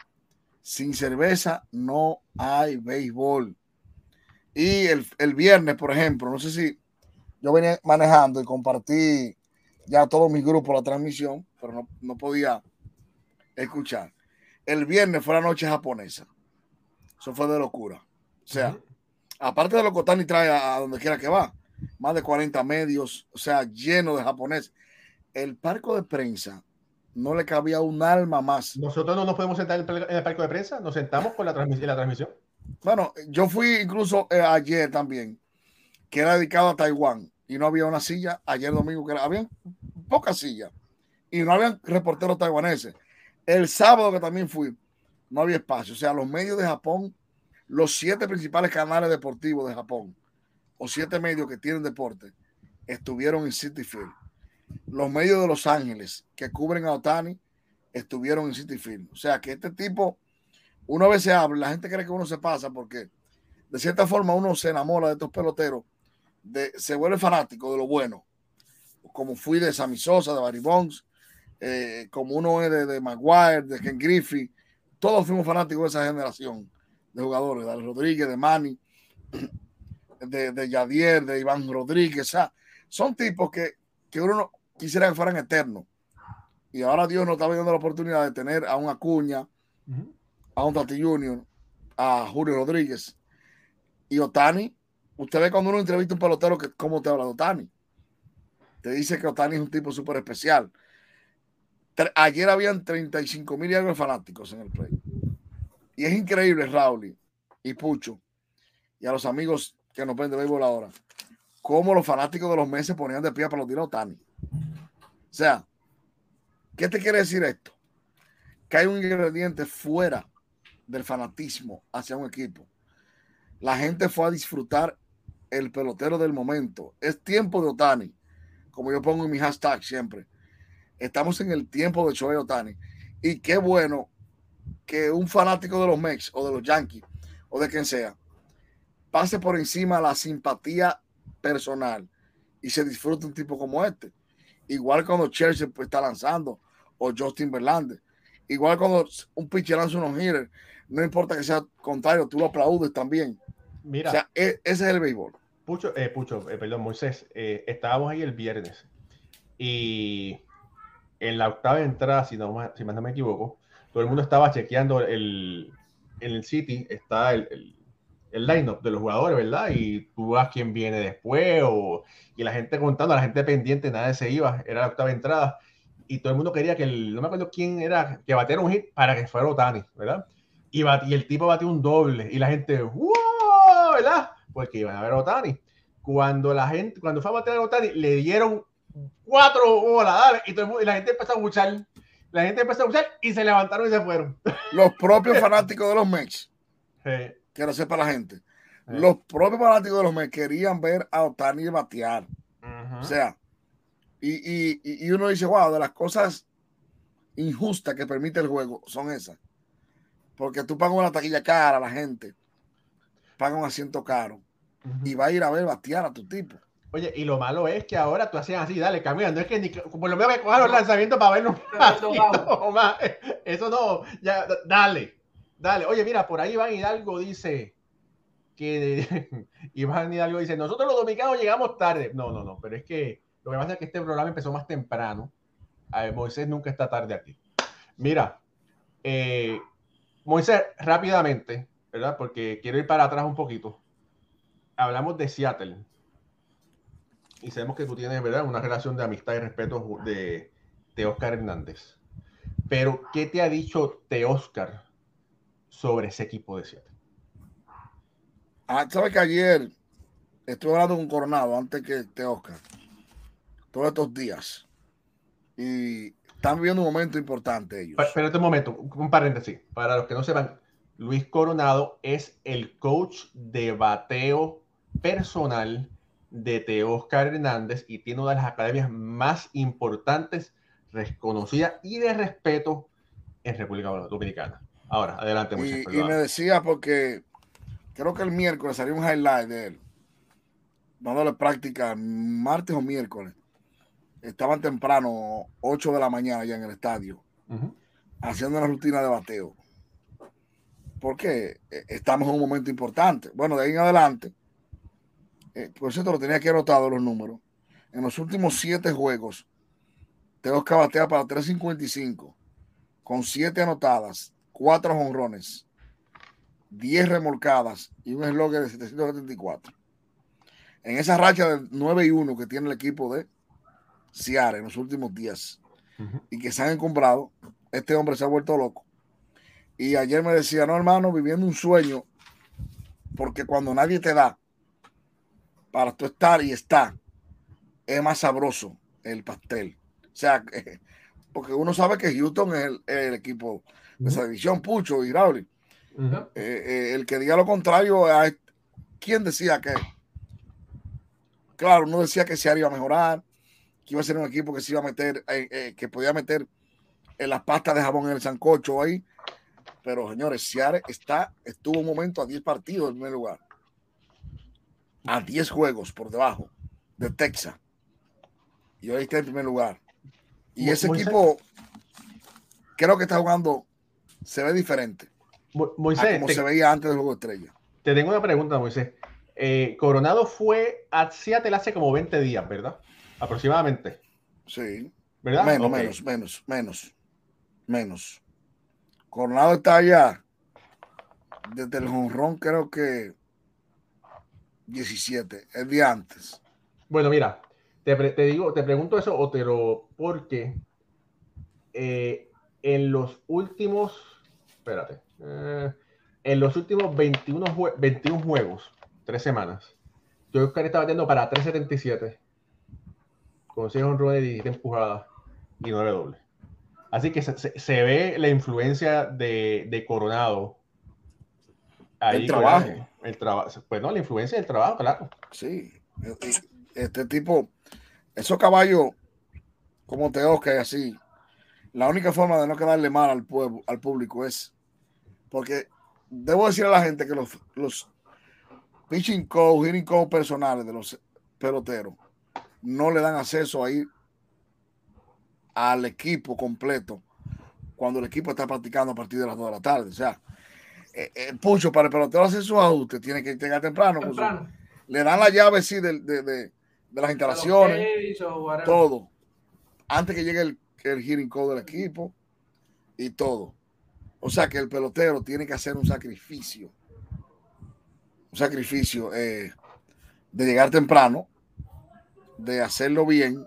Sin cerveza no hay béisbol. Y el, el viernes, por ejemplo, no sé si yo venía manejando y compartí ya todo mi grupo la transmisión, pero no, podía escuchar. El viernes fue la noche japonesa. Eso fue de locura. O sea, aparte de lo que Otani trae a, donde quiera que va, más de 40 medios, o sea, lleno de japonés. El parco de prensa no le cabía un alma más. Nosotros no nos podemos sentar en el, parco de prensa, nos sentamos con la, la transmisión. Bueno, yo fui incluso eh, ayer también, que era dedicado a Taiwán y no había una silla. Ayer domingo que era, había pocas sillas y no había reporteros taiwaneses. El sábado que también fui, no había espacio. O sea, los medios de Japón, los siete principales canales deportivos de Japón, o siete medios que tienen deporte, estuvieron en City Field. Los medios de Los Ángeles que cubren a Otani estuvieron en City Field. O sea, que este tipo, una vez se habla, la gente cree que uno se pasa porque de cierta forma uno se enamora de estos peloteros se vuelve fanático de lo bueno, como fui de Sammy Sosa, de Barry Bonds, eh, como uno es de, Maguire, de Ken Griffey, todos fuimos fanáticos de esa generación de jugadores, de Rodríguez, de Manny, de, de Yadier, de Iván Rodríguez, son tipos que, que uno quisiera que fueran eternos. Y ahora Dios nos está dando la oportunidad de tener a un Acuña, a un Tati Junior, a Julio Rodríguez y Otani Usted ve cuando uno entrevista a un pelotero que cómo te habla de Otani. Te dice que Otani es un tipo súper especial. Ayer habían 35 mil y fanáticos en el play. Y es increíble, Raúl y Pucho, y a los amigos que nos ven de béisbol ahora, cómo los fanáticos de los meses ponían de pie para los tiros Otani. O sea, ¿qué te quiere decir esto? Que hay un ingrediente fuera del fanatismo hacia un equipo. La gente fue a disfrutar el pelotero del momento. Es tiempo de Otani, como yo pongo en mi hashtag siempre. Estamos en el tiempo de Shohei Otani. Y qué bueno que un fanático de los Mex o de los Yankees o de quien sea pase por encima la simpatía personal y se disfrute un tipo como este. Igual cuando Chelsea pues, está lanzando o Justin Verlander. Igual cuando un pitcher lanza unos hitters, no importa que sea contrario, tú lo aplaudes también. Mira. O sea, e, ese es el béisbol. Pucho, eh, Pucho eh, perdón, Moisés, eh, estábamos ahí el viernes y en la octava entrada, si, no, si más no me equivoco, todo el mundo estaba chequeando el, en el City, está el, el line-up de los jugadores, ¿verdad? Y tú vas quién viene después, o, y la gente contando, la gente pendiente, nadie se iba, era la octava entrada, y todo el mundo quería que el, no me acuerdo quién era, que batiera un hit para que fuera Otani, ¿verdad? Y, y el tipo batió un doble, y la gente, ¡wow! ¿verdad? Porque iban a ver a Otani. Cuando la gente, cuando fue a bater a Otani, le dieron cuatro bolas, y, todo y la gente empezó a escuchar, la gente empezó a escuchar y se levantaron y se fueron. Los propios fanáticos de los Mets. Sí quiero sepa la gente. Los propios fanáticos de los Mets querían ver a Otani batear. O sea, y, uno dice, wow, de las cosas injustas que permite el juego son esas. Porque tú pagas una taquilla cara a la gente, pagas un asiento caro y va a ir a ver batear a tu tipo. Oye, y lo malo es que ahora tú hacías así, dale, cambiando. Es que ni, por lo menos que cojan los lanzamientos para verlo. Eso no, ya, dale. Dale, oye, mira, por ahí Iván Hidalgo dice que Iván Hidalgo dice, nosotros los dominicanos llegamos tarde. No, no, no, pero es que lo que pasa es que este programa empezó más temprano. Moisés nunca está tarde aquí. Mira, eh, Moisés, rápidamente, ¿verdad? Porque quiero ir para atrás un poquito. Hablamos de Seattle. Y sabemos que tú tienes, ¿verdad? Una relación de amistad y respeto de, de Oscar Hernández. Pero, ¿qué te ha dicho de Oscar sobre ese equipo de siete. Ah, ¿sabes que ayer estuve hablando con Coronado antes que este Oscar? Todos estos días. Y están viviendo un momento importante ellos. Espérate un momento, un paréntesis. Para los que no sepan, Luis Coronado es el coach de bateo personal de Teo Oscar Hernández y tiene una de las academias más importantes, reconocidas y de respeto en República Dominicana. Ahora, adelante, y, y, me decía porque creo que el miércoles salió un highlight de él, dándole práctica martes o miércoles. Estaban temprano, 8 de la mañana ya en el estadio, haciendo una rutina de bateo. Porque eh, estamos en un momento importante. Bueno, de ahí en adelante, eh, por cierto, lo tenía que anotado los números. En los últimos siete juegos, tengo que batear para 355, con siete anotadas, cuatro honrones, 10 remolcadas y un eslogan de 774. En esa racha de 9 y 1 que tiene el equipo de Ciara en los últimos días y que se han encumbrado, este hombre se ha vuelto loco. Y ayer me decía, no hermano, viviendo un sueño, porque cuando nadie te da para tú estar y estar, es más sabroso el pastel. O sea, porque uno sabe que Houston es el equipo de esa división, Pucho y Raúl. Eh, eh, el que diga lo contrario, ¿quién decía que? Claro, uno decía que se iba a mejorar, que iba a ser un equipo que se iba a meter, eh, que podía meter en las pastas de jabón en el sancocho ahí. Pero señores, Seattle está, estuvo un momento a 10 partidos en primer lugar. A 10 juegos por debajo de Texas. Y hoy está en primer lugar. Y ese equipo creo que está jugando se ve diferente. Moisés, como se veía antes del juego estrella. Te tengo una pregunta, Moisés. Eh, Coronado fue a Seattle hace como 20 días, ¿verdad? Aproximadamente. Sí. ¿Verdad? Menos, menos, menos, menos, menos. Coronado está allá desde el jonrón, creo que 17, el día antes. Bueno, mira, te, te digo, te pregunto eso, Otero, porque eh, en los últimos espérate. Eh, en los últimos 21, 21 juegos, tres semanas, yo que estaba batiendo para 3.77. Con 6 honrones y 17 empujadas y 9 dobles. Así que se, se, ve la influencia de, de Coronado. Ahí, el trabajo. El trabajo. Pues no, la influencia del trabajo, claro. Sí. Este tipo, esos caballos como Teosca y así, la única forma de no quedarle mal al pueblo, al público es porque debo decir a la gente que los, los pitching coach, hitting coach personales de los peloteros no le dan acceso a ir al equipo completo cuando el equipo está practicando a partir de las 2 de la tarde. O sea, el eh, eh, pucho para el pelotero hacer sus ajustes tiene que llegar temprano. le dan la llave, sí, de, de, de, las instalaciones, todo, antes que llegue el, el hitting coach del equipo y todo. O sea que el pelotero tiene que hacer un sacrificio un sacrificio eh, de llegar temprano, de hacerlo bien,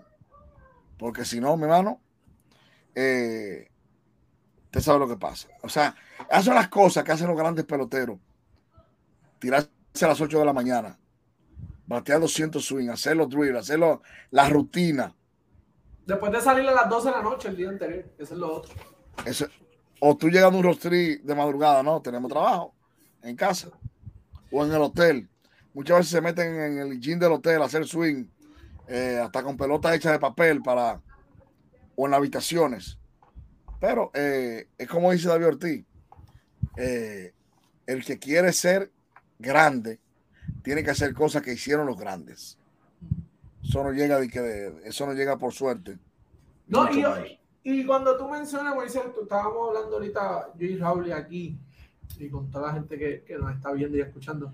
porque si no, mi hermano, eh, usted sabe lo que pasa. O sea, hacen las cosas que hacen los grandes peloteros. Tirarse a las 8 de la mañana, batear 200 swing, hacer los drills, hacer la rutina. Después de salir a las 12 de la noche el día anterior, eso es lo otro. O tú llegas a un rostri de madrugada, no, tenemos trabajo en casa o en el hotel. Muchas veces se meten en el gym del hotel a hacer swing, eh, hasta con pelotas hechas de papel para o en las habitaciones. Pero eh, es como dice David Ortiz, eh, el que quiere ser grande tiene que hacer cosas que hicieron los grandes. Eso no llega de que eso no llega por suerte. No, y, cuando tú mencionas, Moisés, tú estábamos hablando ahorita, yo y Raúl aquí, y con toda la gente que, que nos está viendo y escuchando.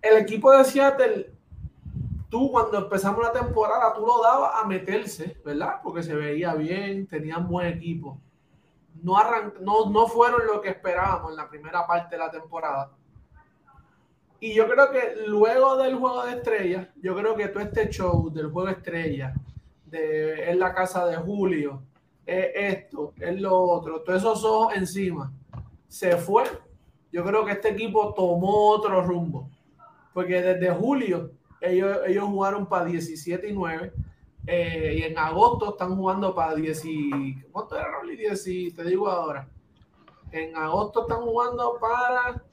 El equipo de Seattle, tú cuando empezamos la temporada, tú lo dabas a meterse, ¿verdad? Porque se veía bien, tenían buen equipo. No, no, no fueron lo que esperábamos en la primera parte de la temporada. Y yo creo que luego del juego de estrellas, yo creo que todo este show del juego de estrellas, de en la casa de Julio, es esto, es lo otro, todos esos ojos encima, se fue yo creo que este equipo tomó otro rumbo. Porque desde julio ellos, ellos jugaron para 17 y 9. Eh, y en agosto están jugando para 10 y... ¿Cuánto era, Rolly? 10 te digo ahora. En agosto están jugando para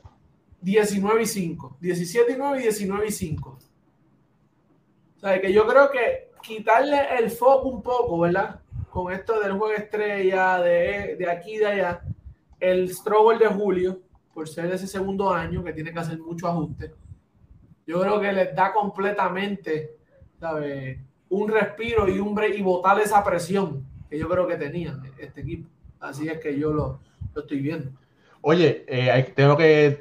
19 y 5. 17 y 9 y 19 y 5. O sea, que yo creo que quitarle el foco un poco, ¿verdad? Con esto del juego estrella, de, de aquí de allá. El struggle de julio por ser ese segundo año que tiene que hacer mucho ajuste. Yo creo que les da completamente, ¿sabes? Un respiro y un break y botar esa presión que yo creo que tenían este equipo. Así es que yo lo, lo estoy viendo. Oye, eh, tengo que.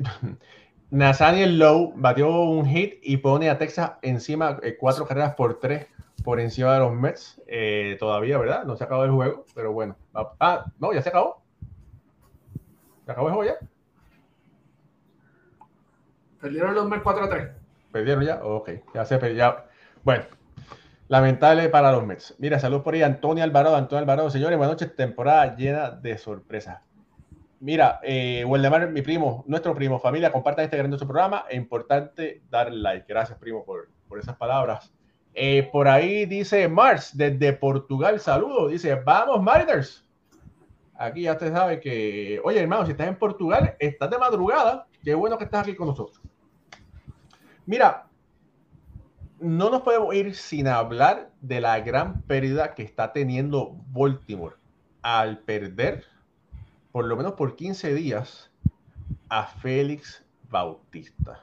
Nathaniel Lowe batió un hit y pone a Texas encima eh, cuatro carreras por tres por encima de los Mets. Eh, todavía, ¿verdad? No se acabó el juego, pero bueno. Ah, no, ya se acabó. ¿Se acabó el juego ya? Perdieron los Mets 4 a 3. ¿Perdieron ya? ok, ya se ya. Bueno, lamentable para los Mets. Mira, salud por ahí, Antonio Alvarado. Antonio Alvarado, señores, buenas noches. Temporada llena de sorpresas. Mira, eh, Waldemar, mi primo, nuestro primo, familia, compartan este grandioso programa. Es importante dar like. Gracias, primo, por, por esas palabras. Eh, por ahí dice Mars, desde Portugal, saludo. Dice, vamos, Mariners. Aquí ya usted sabe que, oye, hermano, si estás en Portugal, estás de madrugada. Qué bueno que estás aquí con nosotros. Mira, no nos podemos ir sin hablar de la gran pérdida que está teniendo Baltimore al perder, por lo menos por 15 días, a Félix Bautista.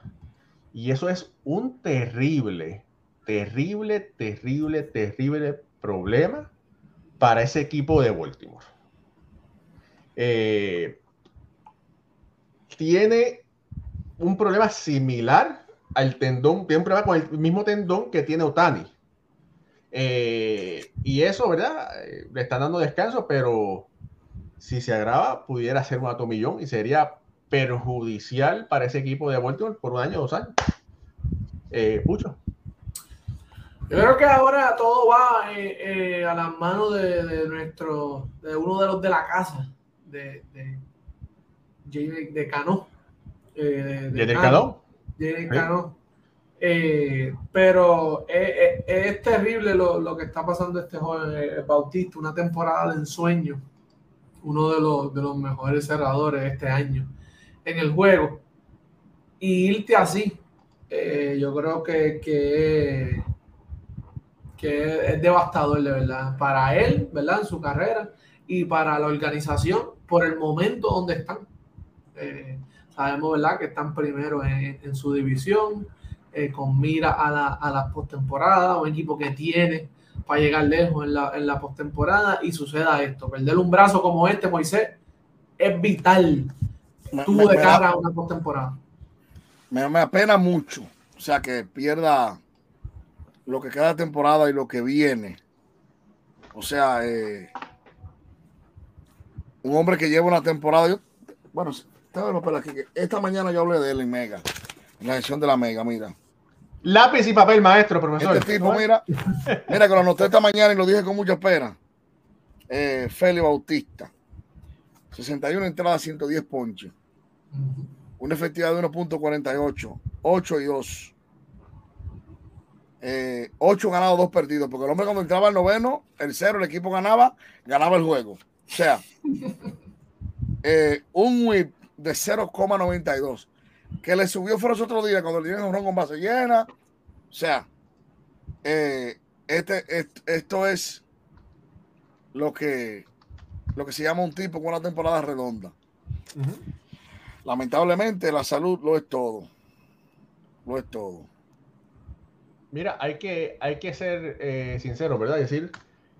Y eso es un terrible, terrible, terrible, terrible problema para ese equipo de Baltimore. Eh, tiene un problema similar al tendón, tiene un problema con el mismo tendón que tiene Otani. Eh, y eso, ¿verdad? Eh, le están dando descanso, pero si se agrava, pudiera ser un atomillón y sería perjudicial para ese equipo de Baltimore por un año o dos años. Eh. Yo creo que ahora todo va a las manos de, nuestro, de uno de los de la casa, de, de, de Cano. de, de Cano. Eh, pero es, terrible lo, que está pasando este joven eh, Bautista, una temporada de ensueño, uno de los, de los mejores cerradores este año en el juego. Y irte así, eh, yo creo que, que, es devastador, de verdad, para él, ¿verdad? En su carrera y para la organización por el momento donde están. Sabemos, ¿verdad?, que están primero en, su división, eh, con mira a la, a la postemporada, un equipo que tiene para llegar lejos en la, en la postemporada y suceda esto. Perder un brazo como este, Moisés, es vital. tú de cara a una postemporada. Me, me apena mucho. O sea, que pierda lo que queda de temporada y lo que viene. O sea, eh, un hombre que lleva una temporada, yo, bueno, esta mañana yo hablé de él en Mega. La gestión de la Mega, mira. Lápiz y papel, maestro, profesor. Este tipo, mira, mira que lo anoté esta mañana y lo dije con mucha pena. Eh, Félix Bautista. 61 entradas, 110 ponches. Una efectividad de 1.48. 8 y 2. Eh, 8 ganados, 2 perdidos. Porque el hombre cuando entraba al noveno, el cero, el equipo ganaba, ganaba el juego. O sea, eh, un whip de 0,92 que le subió fue los otros días cuando le dieron un con base llena. O sea, eh, este, esto es lo que, lo que se llama un tipo con una temporada redonda. Lamentablemente, la salud lo es todo. Lo es todo. Mira, hay que, hay que ser eh, sincero, ¿verdad? Decir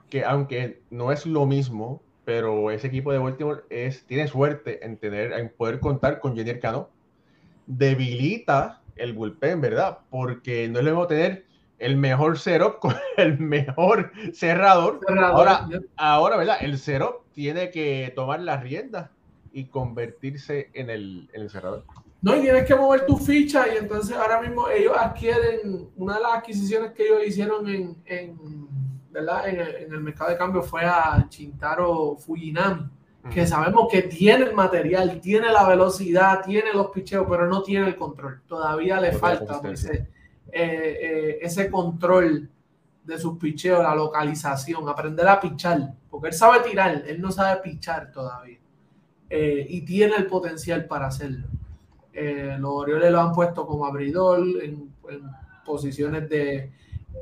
que aunque no es lo mismo, pero ese equipo de Baltimore es, tiene suerte en tener, en poder contar con Jenny Cano debilita el bullpen, ¿verdad? Porque no es lo mismo tener el mejor cero con el mejor cerrador. ahora, ahora, ¿verdad? El cero tiene que tomar las riendas y convertirse en el, cerrador. No, y tienes que mover tu ficha y entonces ahora mismo ellos adquieren, una de las adquisiciones que ellos hicieron en, ¿verdad? En el, mercado de cambio fue a Chintaro Fujinami que sabemos que tiene el material, tiene la velocidad, tiene los picheos, pero no tiene el control. Todavía le falta ese, eh, eh, ese control de sus picheos, la localización, aprender a pichar, porque él sabe tirar, él no sabe pichar todavía. Eh, y tiene el potencial para hacerlo. Los Orioles lo han puesto como abridor en posiciones de,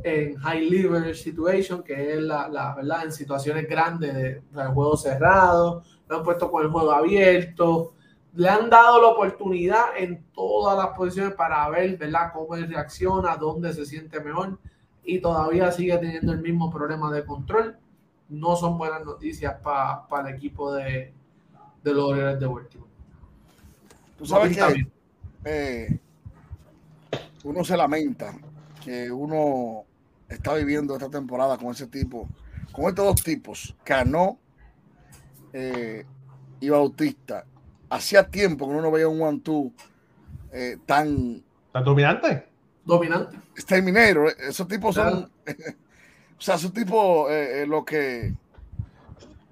en high leverage situation, que es la, la verdad, en situaciones grandes de, juego cerrado, lo han puesto con el juego abierto, le han dado la oportunidad en todas las posiciones para ver, ¿verdad?, cómo reacciona, dónde se siente mejor y todavía sigue teniendo el mismo problema de control. No son buenas noticias para el equipo de, de los Orioles de Baltimore. Tú sabes que eh, uno se lamenta que uno está viviendo esta temporada con ese tipo, con estos dos tipos, Cano eh, y Bautista. Hacía tiempo que uno no veía un one-two eh, tan... ¿Tan dominante? Dominante. Este minero, esos tipos son... o sea, esos tipos eh, lo que...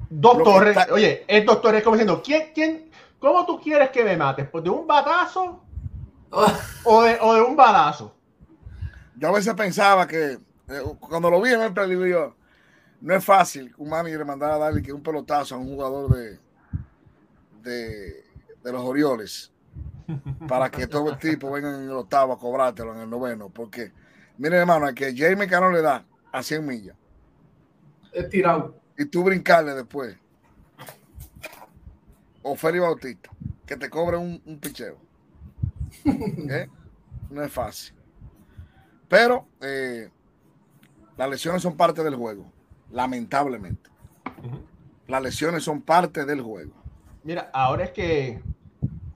Doctor, oye, el doctor es como diciendo, ¿quién, quién, ¿cómo tú quieres que me mates? ¿Pues de un batazo o, de, o de un balazo? Yo a veces pensaba que eh, cuando lo vi en el preliminar, no es fácil que un manager le mandara a darle que un pelotazo a un jugador de, de, los Orioles para que todo el tipo venga en el octavo a cobrártelo en el noveno. Porque, miren, hermano, que Jamie Cano le da a 100 millas. Es tirado. Y tú brincarle después. O Feli Bautista, que te cobre un, un picheo. ¿Eh? No es fácil. Pero eh, las lesiones son parte del juego, lamentablemente. Las lesiones son parte del juego. Mira, ahora es que,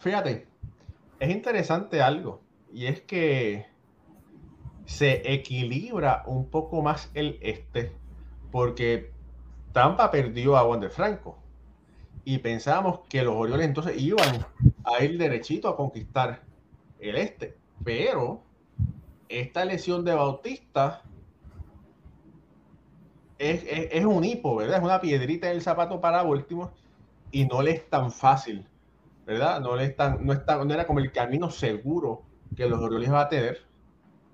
fíjate, es interesante algo, y es que se equilibra un poco más el este, porque Tampa perdió a Wander Franco, y pensábamos que los Orioles entonces iban a ir derechito a conquistar el este, pero esta lesión de Bautista es, un hipo. Es una piedrita en el zapato para último y no le es tan fácil, ¿verdad? No le es tan, no, no era como el camino seguro que los Orioles va a tener.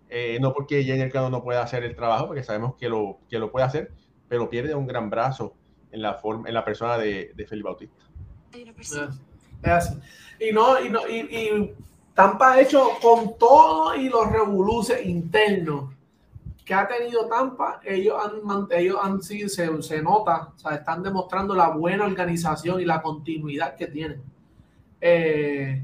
Eh, no porque Jenny Cano no pueda hacer el trabajo, porque sabemos que lo, que lo puede hacer, pero pierde un gran brazo en la, forma, en la persona de, de Felipe Bautista. Es así. Y no, y no, y, y Tampa hecho con todo y los revoluces internos que ha tenido Tampa, ellos han, ellos han sí, se, se, nota, o sea, están demostrando la buena organización y la continuidad que tienen. Eh,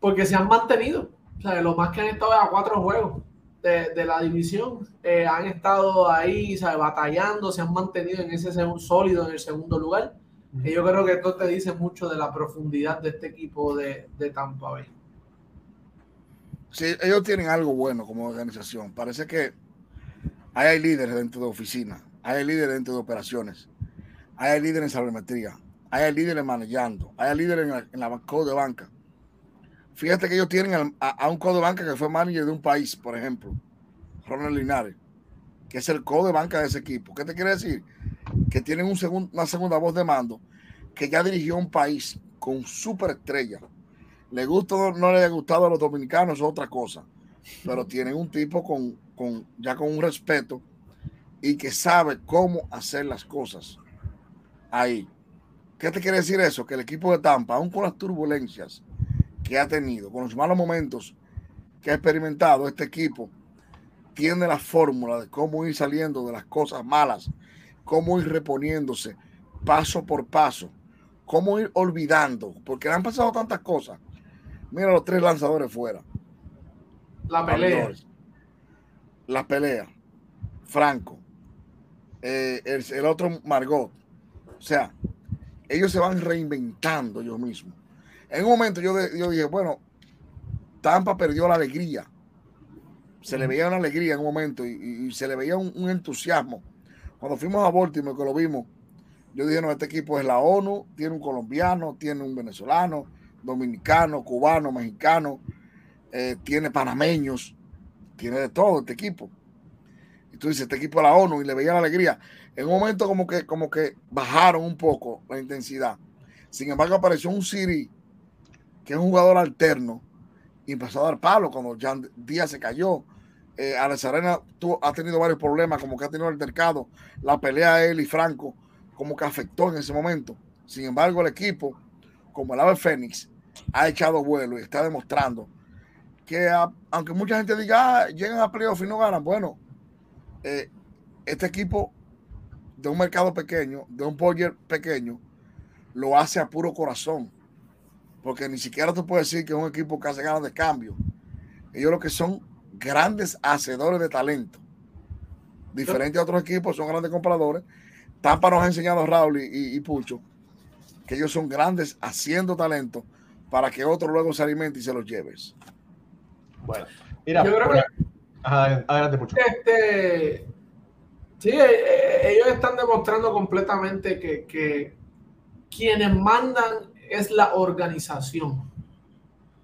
porque se han mantenido, o sea, lo más que han estado a cuatro juegos de, la división, eh, han estado ahí, batallando, se han mantenido en ese segundo, sólido en el segundo lugar. Y yo creo que esto te dice mucho de la profundidad de este equipo de, de Tampa Bay sí, ellos tienen algo bueno como organización. Parece que hay líderes dentro de oficina, hay líderes dentro de operaciones, hay líderes en sabermetría, hay líderes manejando, hay líderes en la, en la de banca. Fíjate que ellos tienen a, un codo de banca que fue manager de un país, por ejemplo, Ronald Linares, que es el codo de banca de ese equipo. ¿Qué te quiere decir? Que tienen un una segunda voz de mando que ya dirigió un país con superestrella. Le gusta o no le ha gustado a los dominicanos, es otra cosa. Pero tienen un tipo con, con, ya con un respeto y que sabe cómo hacer las cosas ahí. ¿Qué te quiere decir eso? Que el equipo de Tampa, aún con las turbulencias, que ha tenido, con los malos momentos que ha experimentado este equipo, tiene la fórmula de cómo ir saliendo de las cosas malas, cómo ir reponiéndose paso por paso, cómo ir olvidando, porque han pasado tantas cosas. Mira los tres lanzadores fuera. La pelea. La pelea. Franco. Eh, el, el, otro Margot. O sea, ellos se van reinventando ellos mismos. En un momento yo, dije, bueno, Tampa perdió la alegría. Se le veía una alegría en un momento y, se le veía un, entusiasmo. Cuando fuimos a Baltimore, que lo vimos, yo dije, no, este equipo es la ONU, tiene un colombiano, tiene un venezolano, dominicano, cubano, mexicano, eh, tiene panameños, tiene de todo este equipo. Y tú dices, este equipo es la ONU y le veía la alegría. En un momento como que, como que bajaron un poco la intensidad. Sin embargo, apareció un Siri que es un jugador alterno, y empezó a dar palo cuando Jan Díaz se cayó. Eh, Arena ha tenido varios problemas, como que ha tenido el mercado, la pelea de él y Franco, como que afectó en ese momento. Sin embargo, el equipo, como el Ave Fénix, ha echado vuelo y está demostrando que, aunque mucha gente diga, ah, llegan a playoff y no ganan, bueno, eh, este equipo de un mercado pequeño, de un Boyer pequeño, lo hace a puro corazón porque ni siquiera tú puedes decir que es un equipo que hace ganas de cambio. Ellos lo que son grandes hacedores de talento. Diferente a otros equipos, son grandes compradores. Tampa nos ha enseñado Raúl y, Pucho que ellos son grandes haciendo talento para que otro luego se alimente y se los lleves. Bueno, mira, yo creo que, adelante, Pucho. Este, sí, eh, eh, ellos están demostrando completamente que, que quienes mandan es la organización.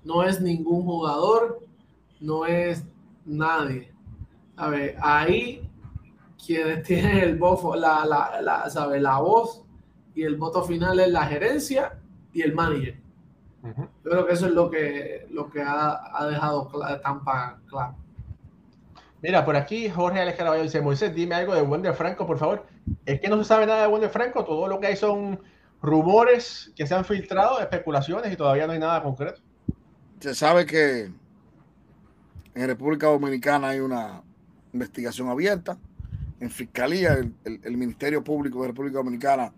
No es ningún jugador, no es nadie. A ver, ahí quienes tienen el voz, la, la, la, ¿sabe? la voz y el voto final es la gerencia y el manager. Yo creo que eso es lo que, lo que ha, ha dejado Tampa claro. Mira, por aquí Jorge Alejandro dice, Moisés, dime algo de Wender Franco, por favor. Es que no se sabe nada de Wender Franco, todo lo que hay son rumores que se han filtrado, especulaciones y todavía no hay nada concreto. Se sabe que en República Dominicana hay una investigación abierta. En Fiscalía, el, Ministerio Público de República Dominicana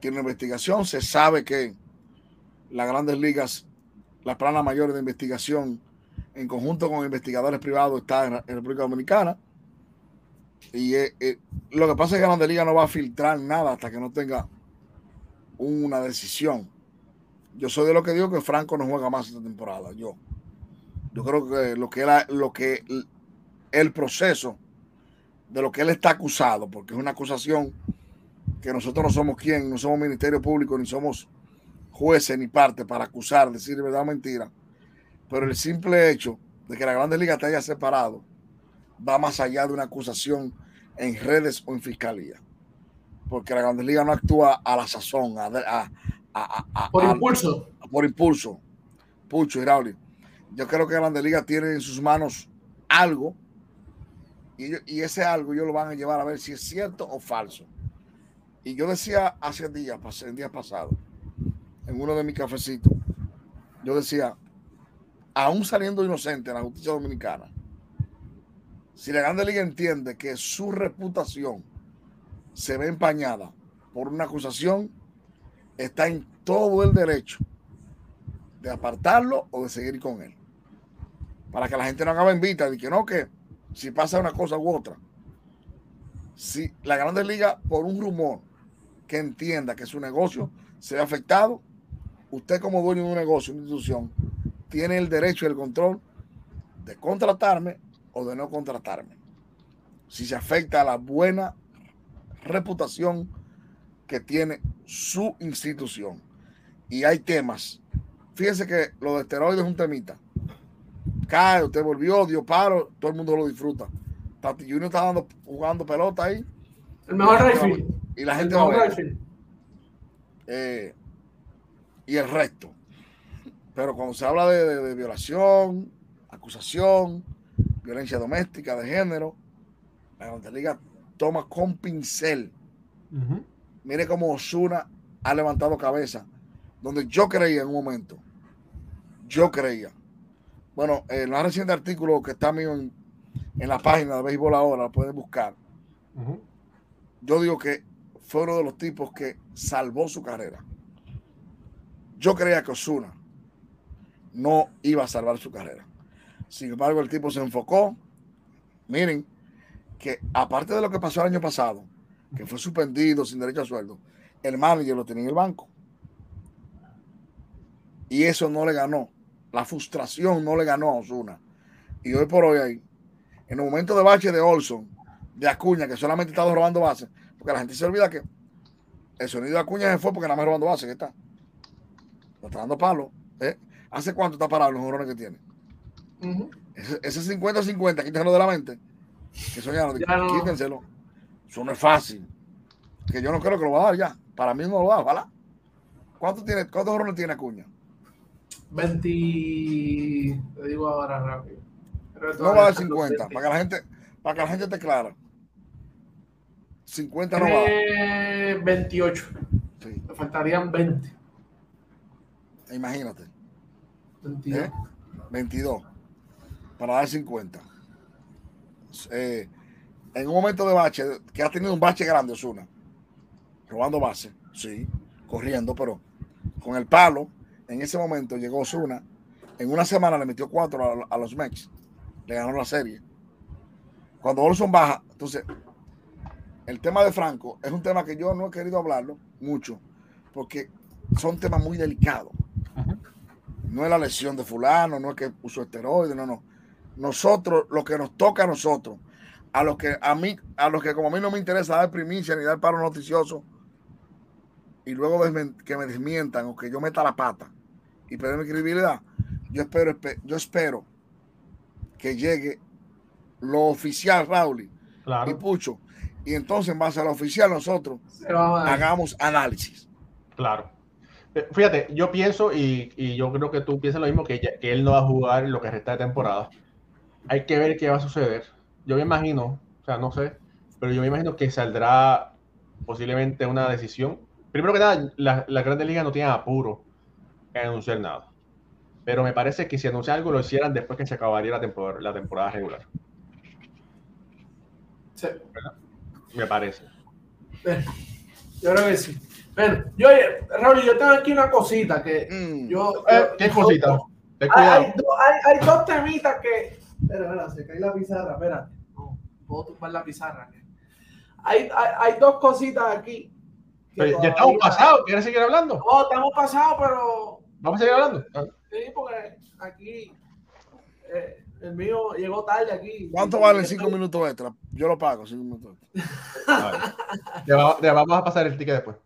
tiene una investigación. Se sabe que las grandes ligas, las planas mayores de investigación, en conjunto con investigadores privados, está en, República Dominicana. Y eh, eh, lo que pasa es que la Grande Liga no va a filtrar nada hasta que no tenga una decisión. Yo soy de lo que digo que Franco no juega más esta temporada. Yo, yo creo que lo que era, lo que el proceso de lo que él está acusado, porque es una acusación que nosotros no somos quien, no somos ministerio público, ni somos jueces ni parte para acusar, decir verdad o mentira. Pero el simple hecho de que la Grande Liga te haya separado va más allá de una acusación en redes o en fiscalía porque la Grandes Liga no actúa a la sazón, por impulso. por impulso. Pucho y Raúl. Yo creo que la Grandes Liga tiene en sus manos algo y, ese algo ellos lo van a llevar a ver si es cierto o falso. Y yo decía hace días, en días pasados, en uno de mis cafecitos, yo decía, aún saliendo inocente en la justicia dominicana, si la Grande Liga entiende que su reputación se ve empañada por una acusación, está en todo el derecho de apartarlo o de seguir con él. Para que la gente no haga invita de que no, que si pasa una cosa u otra. Si la Grande Liga, por un rumor que entienda que su negocio se ha afectado, usted como dueño de un negocio, una institución, tiene el derecho y el control de contratarme o de no contratarme. Si se afecta a la buena reputación que tiene su institución. Y hay temas fíjense que lo de esteroides es un temita. Cae, usted volvió, dio paro, todo el mundo lo disfruta. Tati Junior está dando, jugando pelota ahí. El mejor rifle. Y la gente va a ver. Eh, y el resto. Pero cuando se habla de, violación, acusación, violencia doméstica, de género, la Liga toma con pincel. Mire cómo Osuna ha levantado cabeza. Donde yo creía en un momento, yo creía. Bueno, el más reciente artículo que está mío en, la página de Béisbol Ahora, lo pueden buscar. Yo digo que fue uno de los tipos que salvó su carrera. Yo creía que Osuna no iba a salvar su carrera. Sin embargo, el tipo se enfocó. Miren, que aparte de lo que pasó el año pasado, que fue suspendido sin derecho a sueldo, el manager lo tenía en el banco. Y eso no le ganó. La frustración no le ganó a Osuna. Y hoy por hoy, ahí, en el momento de bache de Olson, de Acuña, que solamente estaba robando bases, porque la gente se olvida que el sonido de Acuña se fue porque nada más robando bases, que está. Lo está dando palo. ¿eh? ¿Hace cuánto está parado los jugadores que tiene? Ese 50-50, quítenselo de la mente. Que eso ya, no, quítenselo. Eso no es fácil. Que yo no creo que lo va a dar ya. Para mí no lo va a dar, ¿vale? ¿Cuánto tiene, ¿Cuántos jorrones tiene Acuña? 20. Te digo ahora rápido. No va a dar 50, para que la gente, para que la gente esté clara. 50 no va. 28. Sí. Le faltarían 20. Imagínate. 22. 22. ¿Eh? Para dar 50. Eh, en un momento de bache, que ha tenido un bache grande, Osuna, robando base, sí, corriendo, pero con el palo, en ese momento llegó Osuna. En una semana le metió cuatro a, los Mex. Le ganó la serie. Cuando Olson baja, entonces, el tema de Franco es un tema que yo no he querido hablarlo mucho, porque son temas muy delicados. No es la lesión de fulano, no es que usó esteroides, no, no. Nosotros, lo que nos toca a nosotros, a los que a mí, a los que como a mí no me interesa dar primicia ni dar paro noticioso, y luego que me desmientan o que yo meta la pata y perder mi credibilidad, yo espero, yo espero que llegue lo oficial, Raúl y Pucho, y entonces en base a lo oficial nosotros hagamos análisis. Claro. Eh, fíjate, yo pienso y, yo creo que tú piensas lo mismo, que, que, él no va a jugar lo que resta de temporada. Hay que ver qué va a suceder. Yo me imagino, o sea, no sé, pero yo me imagino que saldrá posiblemente una decisión. Primero que nada, la, la Grandes Ligas no tienen apuro en anunciar nada. Pero me parece que si anuncia algo lo hicieran después que se acabaría la temporada, la temporada regular. Sí. Me parece. Yo creo que sí. Bueno, yo, Raúl, yo tengo aquí una cosita que mm. yo, eh, ¿Qué cosita? Hay, hay, dos temitas que. Espera, espera, se cae la pizarra, espérate. No, puedo tumbar la pizarra. Hay, hay, dos cositas aquí. ya estamos pasados, ¿quieres seguir hablando? No, estamos pasados, pero. Vamos a seguir hablando. Sí, porque aquí. Eh, el mío llegó tarde aquí. ¿Cuánto vale cinco minutos extra? Yo lo pago, cinco minutos extra. ya, vamos a pasar el ticket después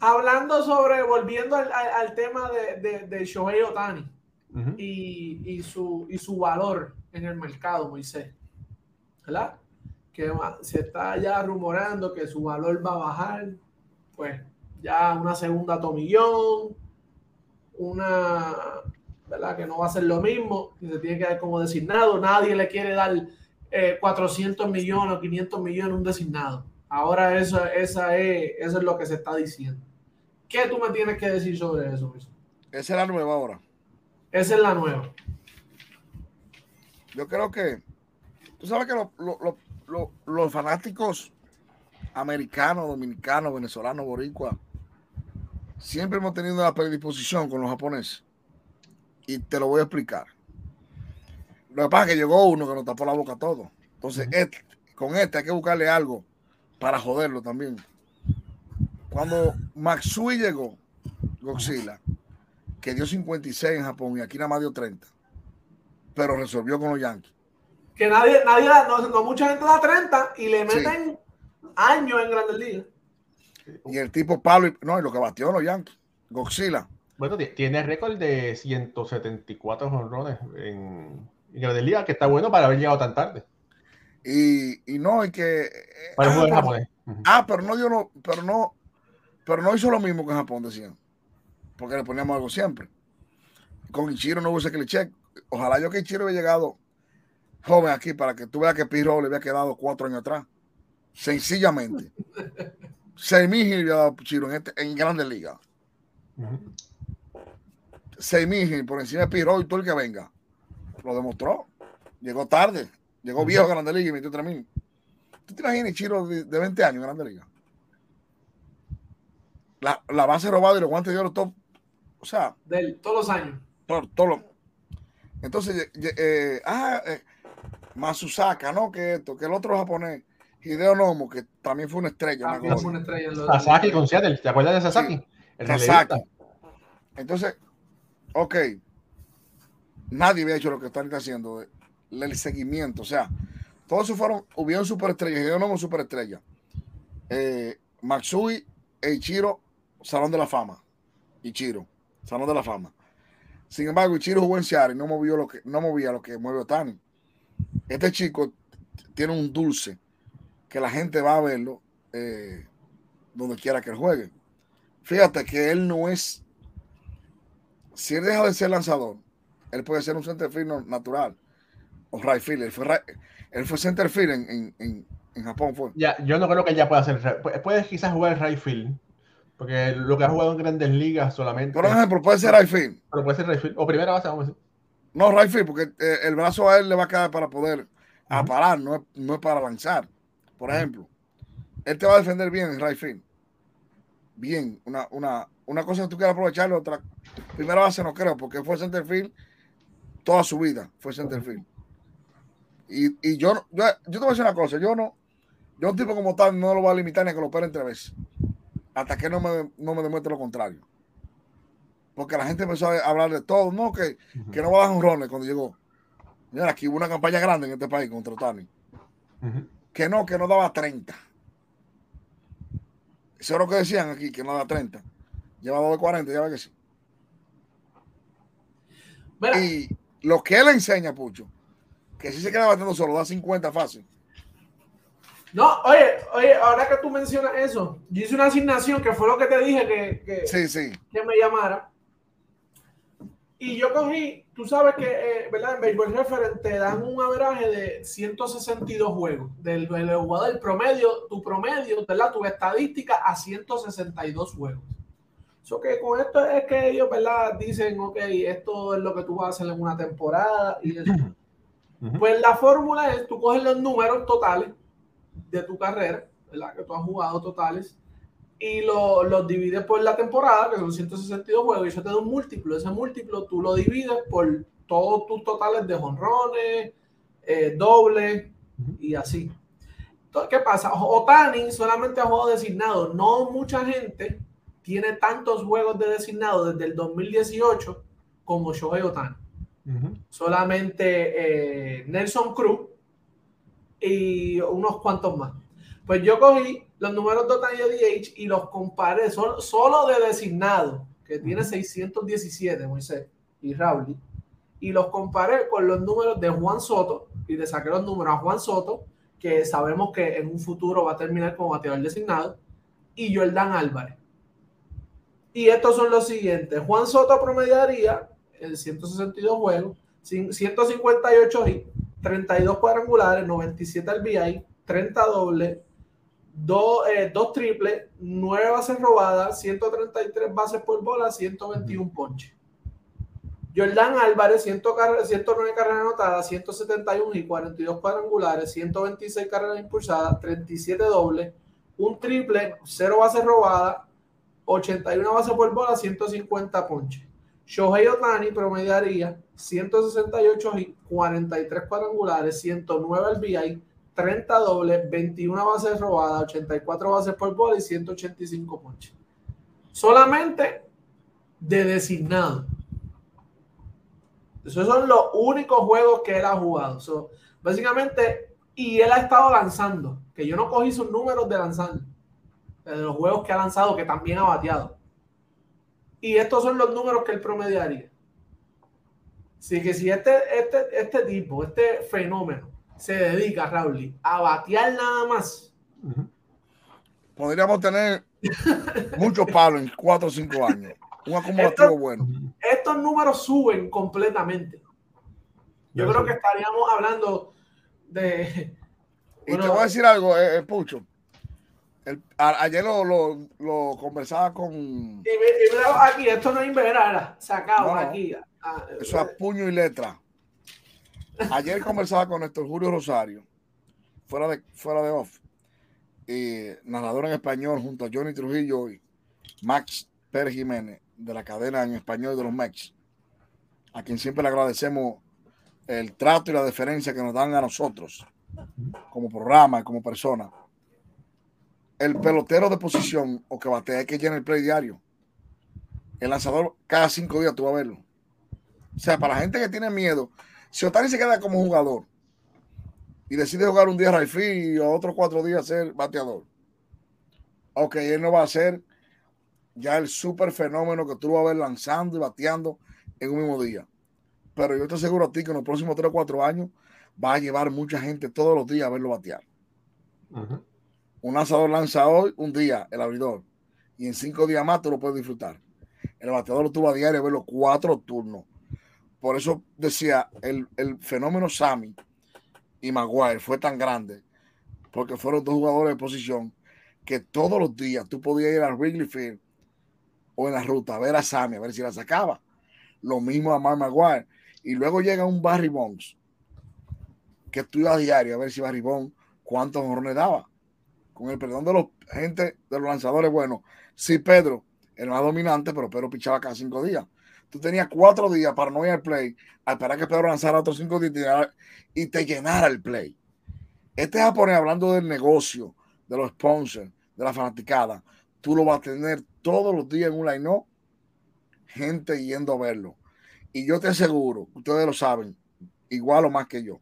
hablando sobre, volviendo al, tema de, de, Shohei Otani y, su, y su valor en el mercado, Moisés. ¿Verdad? Que se está ya rumorando que su valor va a bajar, pues ya una segunda tomillón, una, ¿verdad? Que no va a ser lo mismo, que se tiene que dar como designado, nadie le quiere dar 400 eh, millones o 500 millones un designado. Ahora eso, esa es, eso es lo que se está diciendo. ¿Qué tú me tienes que decir sobre eso, Esa es la nueva ahora. Esa es la nueva. Yo creo que, tú sabes que los fanáticos americanos, dominicanos, venezolanos, boricuas, siempre hemos tenido una predisposición con los japoneses. Y te lo voy a explicar. Lo que pasa es que llegó uno que nos tapó la boca todo. Entonces, este, con este hay que buscarle algo para joderlo también. Cuando Maxui llegó, Godzilla, que dio 56 en Japón y aquí nada más dio 30, pero resolvió con los Yankees. Que nadie, nadie, no, mucha gente da 30 y le meten años en Grandes Ligas. Y el tipo Pablo, no, y lo que batió los Yankees, Godzilla, Bueno, tiene récord de 174 honrones en, en Grandes Ligas, que está bueno para haber llegado tan tarde. Y, y no, y que. Para ah, el pero, japonés. ah, pero no dio no, pero no, pero no hizo lo mismo que en Japón, decían. Porque le poníamos algo siempre. Con Ichiro no hubo ese cliché. Ojalá yo que Ichiro hubiera llegado joven aquí para que tú veas que Piro le había quedado cuatro años atrás. Sencillamente. Seis mil le había dado Ichiro en, este, en Grandes Ligas. Seis mil por encima de Piro y todo el que venga. Lo demostró. Llegó tarde. Llegó viejo a Grandes Ligas y metió tres mil. ¿Tú te imaginas Ichiro de, de 20 años en Grandes Ligas? La, la, base robada y los guantes de oro top. O sea. De él, todos los años. Todo, todo lo, entonces, eh, ah, eh, Masusaka, ¿no? Que esto, que el otro japonés, Hideo Nomo, que también fue una estrella. También fue una estrella. En Sasaki con Seattle, ¿te acuerdas de Sasaki? Sí, el Sasaki. Entonces, ok, nadie había hecho lo que están haciendo, el seguimiento, o sea, todos fueron, hubieron superestrellas, Hideo Nomo superestrella, eh, Matsui, Eichiro, Salón de la Fama, Ichiro, Salón de la Fama. Sin embargo, Ichiro jugó en Seattle y no, movió lo que, no movía lo que mueve Otani. Este chico tiene un dulce que la gente va a verlo eh, donde quiera que él juegue. Fíjate que él no es. Si él deja de ser lanzador, él puede ser un center field natural o right field. Él fue, él fue en, en, en, en, Japón. Fue. Ya, yo no creo que ya pueda hacer. Puede quizás jugar right field. Porque lo que ha jugado en grandes ligas solamente. Por ejemplo, puede ser right field. Pero puede ser right field. O primera base, vamos a decir. No, right field, porque eh, el brazo a él le va a quedar para poder uh -huh. a parar, no es, no es para lanzar. Por ejemplo, él te va a defender bien en right field. Bien, una, una, una cosa que tú quieras aprovecharlo, otra. Primera base no creo, porque fue center field toda su vida, fue center field. Y, y yo, yo, yo te voy a decir una cosa, yo no, yo un tipo como tal no lo voy a limitar ni a que lo operen tres veces. Hasta que no me, no me demuestre lo contrario. Porque la gente empezó a hablar de todo, no, que, uh -huh. que no va a dar un rones cuando llegó. Mira, aquí hubo una campaña grande en este país contra Otani. Uh -huh. Que no, que no daba 30. Eso es lo que decían aquí, que no da 30. Lleva 2 de 40, ya ve que sí. Mira. Y lo que él enseña, Pucho, que si se queda batiendo solo, da 50 fácil. No, oye, oye, ahora que tú mencionas eso, yo hice una asignación que fue lo que te dije que, que, sí, sí. que me llamara. Y yo cogí, tú sabes que, eh, ¿verdad? En Baseball Reference te dan un averaje de 162 juegos. Del, del jugador, el promedio, tu promedio, ¿verdad? Tu estadística a 162 juegos. Eso que con esto es que ellos, ¿verdad? Dicen, ok, esto es lo que tú vas a hacer en una temporada y eso. Uh -huh. Pues la fórmula es, tú coges los números totales de tu carrera, ¿verdad? Que tú has jugado totales y los lo divides por la temporada, que son 162 juegos, y eso te da un múltiplo. Ese múltiplo tú lo divides por todos tus totales de jonrones, eh, dobles y así. Entonces, ¿qué pasa? Otani solamente ha jugado designado. No mucha gente tiene tantos juegos de designado desde el 2018 como Shohei Otani. Uh -huh. Solamente eh, Nelson Cruz y unos cuantos más. Pues yo cogí los números de Otani DH y los comparé solo, solo de designado, que tiene uh -huh. 617, Moisés y Raúl, y los comparé con los números de Juan Soto y le saqué los números a Juan Soto, que sabemos que en un futuro va a terminar como bateador designado, y Jordan Álvarez. Y estos son los siguientes. Juan Soto promediaría en 162 juegos, 158 hits, 32 cuadrangulares, 97 RBI, 30 dobles, 2 eh, dos triples, 9 bases robadas, 133 bases por bola, 121 ponches. Jordan Álvarez, 100, 109 carreras anotadas, 171 y 42 cuadrangulares, 126 carreras impulsadas, 37 dobles, un triple, 0 bases robadas, 81 bases por bola, 150 ponches. Shohei Otani promediaría 168 y 43 cuadrangulares, 109 RBI, 30 dobles, 21 bases robadas, 84 bases por bola y 185 ponches. Solamente de designado. Esos son los únicos juegos que él ha jugado. So, básicamente, y él ha estado lanzando, que yo no cogí sus números de lanzar, de los juegos que ha lanzado, que también ha bateado. Y estos son los números que él promediaría. Así que si este, este, este tipo, este fenómeno, se dedica, Raúl, a batear nada más, podríamos tener muchos palos en 4 o 5 años. Un acumulativo bueno. Estos números suben completamente. Yo, creo que estaríamos hablando de. Y te voy a decir algo, eh, ayer lo, lo, conversaba con. Y, aquí, esto no es inverara, sacado aquí. Ah, eso es puño y letra. Ayer conversaba con Néstor Julio Rosario, fuera de, fuera de off, y narrador en español junto a Johnny Trujillo y Max Pérez Jiménez de la cadena en español de los Mex, a quien siempre le agradecemos el trato y la deferencia que nos dan a nosotros como programa y como persona. El pelotero de posición o que batea que llenar el play diario. El lanzador cada cinco días tú vas a verlo. O sea, para la gente que tiene miedo, si Otani se queda como jugador y decide jugar un día Rayfield y otros cuatro días ser bateador, ok, él no va a ser ya el super fenómeno que tú vas a ver lanzando y bateando en un mismo día. Pero yo te aseguro a ti que en los próximos tres o cuatro años va a llevar mucha gente todos los días a verlo batear. Un lanzador lanza hoy un día el abridor y en cinco días más tú lo puedes disfrutar. El bateador lo tuvo a diario a verlo cuatro turnos. Por eso decía, el, el fenómeno Sammy y Maguire fue tan grande porque fueron dos jugadores de posición que todos los días tú podías ir al Wrigley Field o en la ruta a ver a Sammy, a ver si la sacaba. Lo mismo a Mark Maguire. Y luego llega un Barry Bonds que estudia a diario a ver si Barry Bonds cuántos honrones daba. Con el perdón de los gente, de los lanzadores, bueno, sí, Pedro, el más dominante, pero Pedro pichaba cada cinco días. Tú tenías cuatro días para no ir al play, a esperar que Pedro lanzara otros cinco días y te llenara el play. Este japonés, hablando del negocio, de los sponsors, de la fanaticada, tú lo vas a tener todos los días en un line gente yendo a verlo. Y yo te aseguro, ustedes lo saben, igual o más que yo,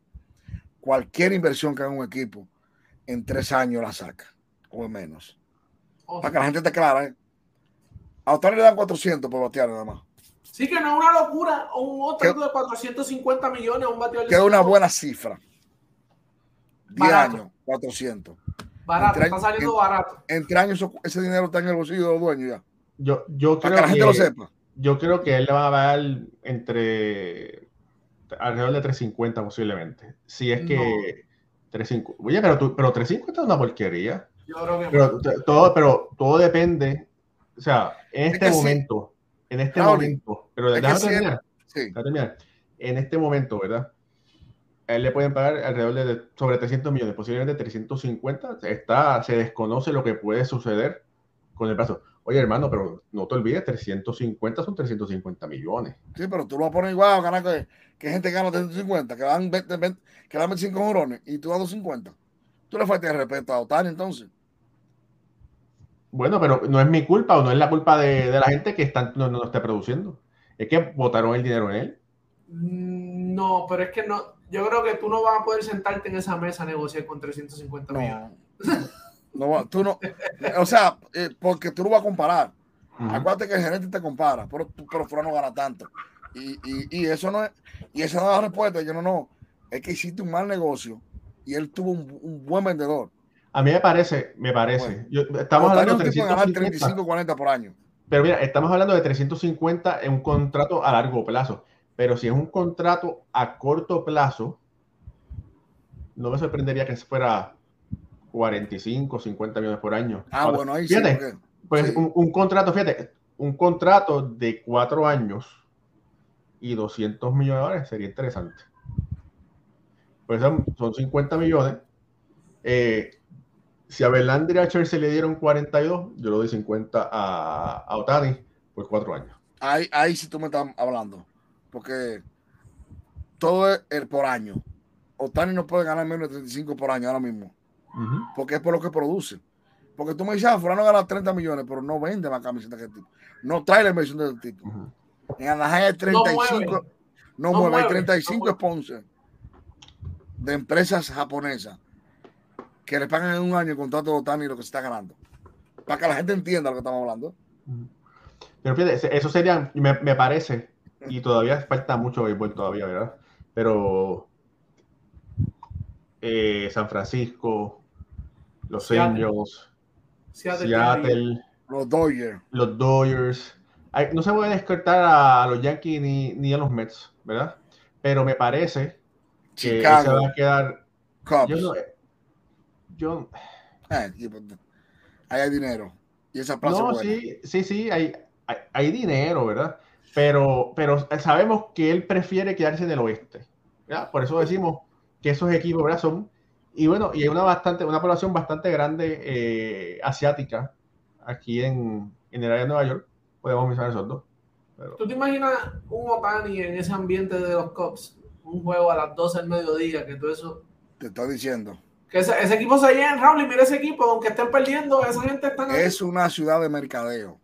cualquier inversión que haga un equipo, en tres años la saca, o menos. Para que la gente esté clara, ¿eh? A usted le dan 400 por batear nada más. Sí, que no es una locura. O un otro de 450 millones un bateador. Que es una buena cifra. 10 años, 400. Barato, está saliendo barato. Entre años ese dinero está en el bolsillo de los dueños ya. Yo, yo creo que la gente lo sepa. Yo creo que él le va a dar entre alrededor de 350 posiblemente. Si es que 350. Oye, pero, pero 350 es una porquería. Yo creo que pero, todo, pero todo depende. O sea, en este momento, en este momento, pero déjame terminar, sí. terminar. En este momento, ¿verdad? él le pueden pagar alrededor de sobre 300 millones, posiblemente 350. Está, se desconoce lo que puede suceder con el plazo. Oye, hermano, pero no te olvides, 350 son 350 millones. Sí, pero tú lo pones igual a ganar que, que gente gana 350, que dan 20, 20 que dan 25 jorones y tú das 250. Tú le faltas de respeto a Otani entonces. Bueno, pero no es mi culpa o no es la culpa de, de la gente que está, no, no esté produciendo. Es que votaron el dinero en él. Mm, no, pero es que no, yo creo que tú no vas a poder sentarte en esa mesa a negociar con 350 millones. No, tú no, o sea, eh, porque tú no vas a comparar. Acuérdate que el gerente te compara, pero, pero fuera no gana tanto. Y, y, y, eso no es, y esa no es la respuesta. Yo no, no, es que hiciste un mal negocio y él tuvo un, buen vendedor. A mí me parece, me parece. estamos hablando de 350, 35, 40 por año. Pero mira, estamos hablando de 350 en un contrato a largo plazo. Pero si es un contrato a corto plazo, no me sorprendería que fuera 45, 50 millones por año. Ah, bueno, ahí fíjate, sí. Pues un, contrato, fíjate, un contrato de cuatro años y 200 millones de dólares sería interesante. Pues son, 50 millones. Eh, si a Verlander y a Chelsea le dieron 42, yo le doy 50 a, a Otani por cuatro años. Ahí, ahí sí tú me estás hablando porque todo es el por año. Otani no puede ganar menos de 35 por año ahora mismo, porque es por lo que produce. Porque tú me dices, ah, Fulano gana 30 millones, pero no vende más camisetas que el tipo. No trae la inversión del tipo. En Anaheim hay 35, no mueve, hay 35 sponsors de empresas japonesas que le pagan en un año el contrato de Otani lo que se está ganando. Para que la gente entienda lo que estamos hablando. Pero fíjate, eso sería, me, me parece, y todavía falta mucho béisbol todavía, ¿verdad? Pero eh, San Francisco, los Angels, Seattle, los Dodgers. Los Dodgers. no se puede descartar a los Yankees ni, ni, a los Mets, ¿verdad? Pero me parece que se va a quedar. Yo no, yo, ah, pues, ahí hay dinero. Y esa plaza no, sí, sí, sí, hay, hay, hay, dinero, ¿verdad? Pero, pero sabemos que él prefiere quedarse en el oeste. ¿verdad? Por eso decimos que esos equipos ¿verdad? son. Y bueno, y hay una, bastante, una población bastante grande eh, asiática aquí en, en, el área de Nueva York. Podemos mencionar esos dos. ¿Tú te imaginas un Otani en ese ambiente de los Cubs? Un juego a las 12 del mediodía, que todo eso. Te estoy diciendo. Que ese, equipo se llena, Raúl, y mira ese equipo, aunque estén perdiendo, esa gente está. Es una ciudad de mercadeo.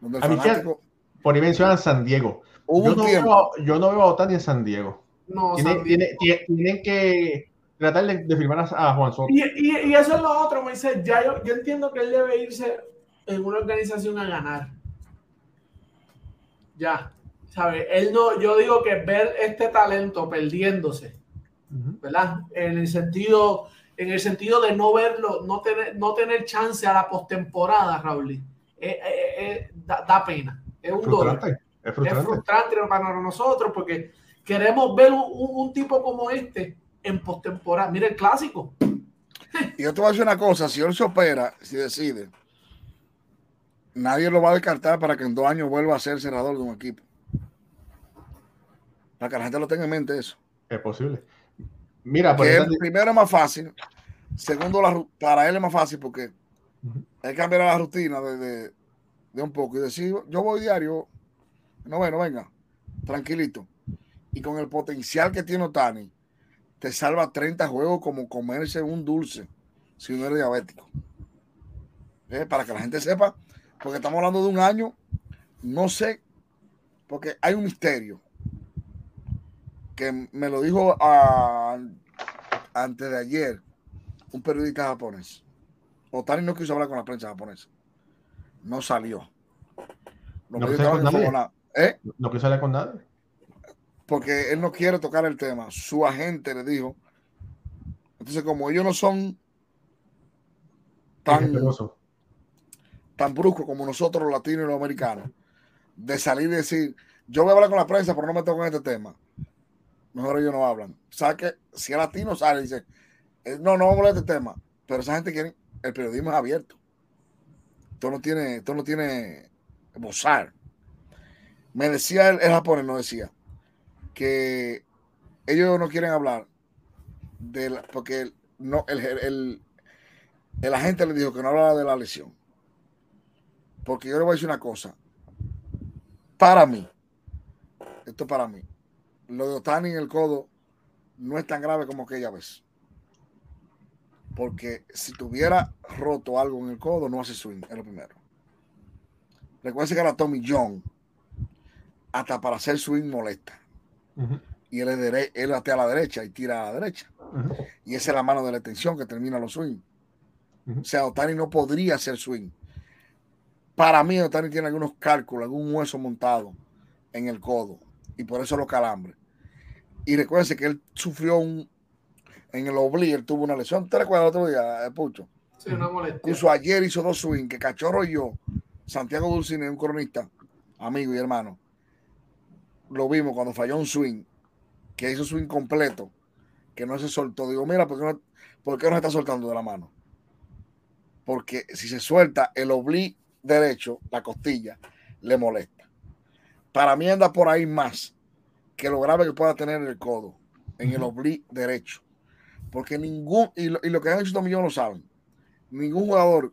Donde fanático... por ahí mencionan San Diego. yo, no veo, yo no veo a Otani en San Diego. No, tienen, tienen, que tratar de, firmar a, Juan Soto. Y, y, eso es lo otro, Moisés. Ya yo, yo entiendo que él debe irse en una organización a ganar. Ya, ¿sabes? Él no, yo digo que ver este talento perdiéndose, ¿verdad? En el sentido, en el sentido de no verlo, no tener, no tener chance a la postemporada, Raúl, eh, eh, eh, da, pena. Es un frustrante, Es frustrante. es frustrante para nosotros porque queremos ver un, un tipo como este en postemporada. Mira el clásico. Y yo te voy a decir una cosa, si él se opera, si decide, nadie lo va a descartar para que en dos años vuelva a ser senador de un equipo. Para que la gente lo tenga en mente eso. Es posible. Mira, por el primero es más fácil. Segundo, para él es más fácil porque él cambiará la rutina de, de, un poco y decir, yo voy diario. No, bueno, venga, tranquilito. Y con el potencial que tiene Otani, te salva 30 juegos como comerse un dulce si uno es diabético. Eh, para que la gente sepa, porque estamos hablando de un año, no sé, porque hay un misterio que me lo dijo antes de ayer un periodista japonés. Otani no quiso hablar con la prensa japonesa. No salió. no, quiso ¿Eh? no quiso hablar con nadie porque él no quiere tocar el tema. Su agente le dijo. Entonces, como ellos no son tan, tan bruscos como nosotros los latinos y los americanos, de salir y decir, yo voy a hablar con la prensa, pero no me toco en este tema. Mejor ellos no hablan. ¿Sabes que Si el latino sale y dice, eh, no, no vamos a hablar de este tema, pero esa gente quiere, el periodismo es abierto. Esto no tiene, esto no tiene bozar. Me decía el, el japonés, no decía, que ellos no quieren hablar de la, porque no, el, el, el, agente le dijo que no hablara de la lesión. Porque yo le voy a decir una cosa. Para mí, esto para mí, lo de Otani en el codo no es tan grave como aquella vez. Porque si tuviera roto algo en el codo, no hace swing, es lo primero. Recuerden que era Tommy John, hasta para hacer swing molesta. Y él, es él batea a la derecha y tira a la derecha. Y esa es la mano de la extensión que termina los swing. O sea, Otani no podría hacer swing. Para mí, Otani tiene algunos cálculos, algún hueso montado en el codo. Y por eso los calambres. Y recuérdense que él sufrió un. En el oblique, él tuvo una lesión. ¿Te recuerdas el otro día, eh, Pucho? Sí, una molestia. Incluso ayer hizo dos swing, que Cachorro y yo, Santiago Dulcine, un cronista, amigo y hermano, lo vimos cuando falló un swing, que hizo swing completo, que no se soltó. Digo, mira, ¿por qué no, ¿por qué no está soltando de la mano? Porque si se suelta el oblique derecho, la costilla, le molesta. Para mí anda por ahí más que lo grave que pueda tener el codo, en el oblique derecho. Porque ningún, y lo, y lo que han hecho también lo saben, ningún jugador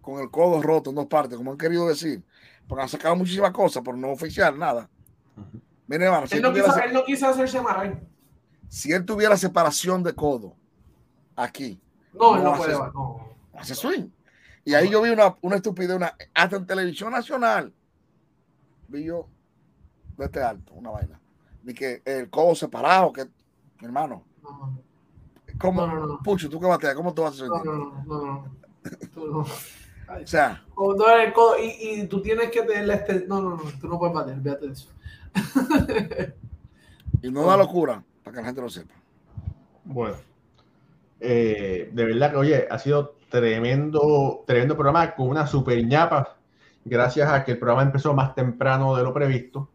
con el codo roto en dos partes, como han querido decir, porque han sacado muchísimas cosas, pero no oficial, nada él, no quiso, hacerse amarrar. Si él tuviera separación de codo aquí. No, él no, puede. no. Hace swing. Y ahí yo vi una, una estupidez, una, hasta en televisión nacional. Vi yo, este alto, una vaina. Vi que el codo separado, que, mi hermano. ¿Cómo? Pucho, tú que bateas, ¿cómo tú vas a sentir? No, no, no. no. O sea. y, y, tú tienes que tener este. No, no, no, tú no puedes bater, fíjate de eso. y no da locura, para que la gente lo sepa. Bueno. Eh, de verdad que, oye, ha sido tremendo, tremendo programa con una super ñapa. Gracias a que el programa empezó más temprano de lo previsto,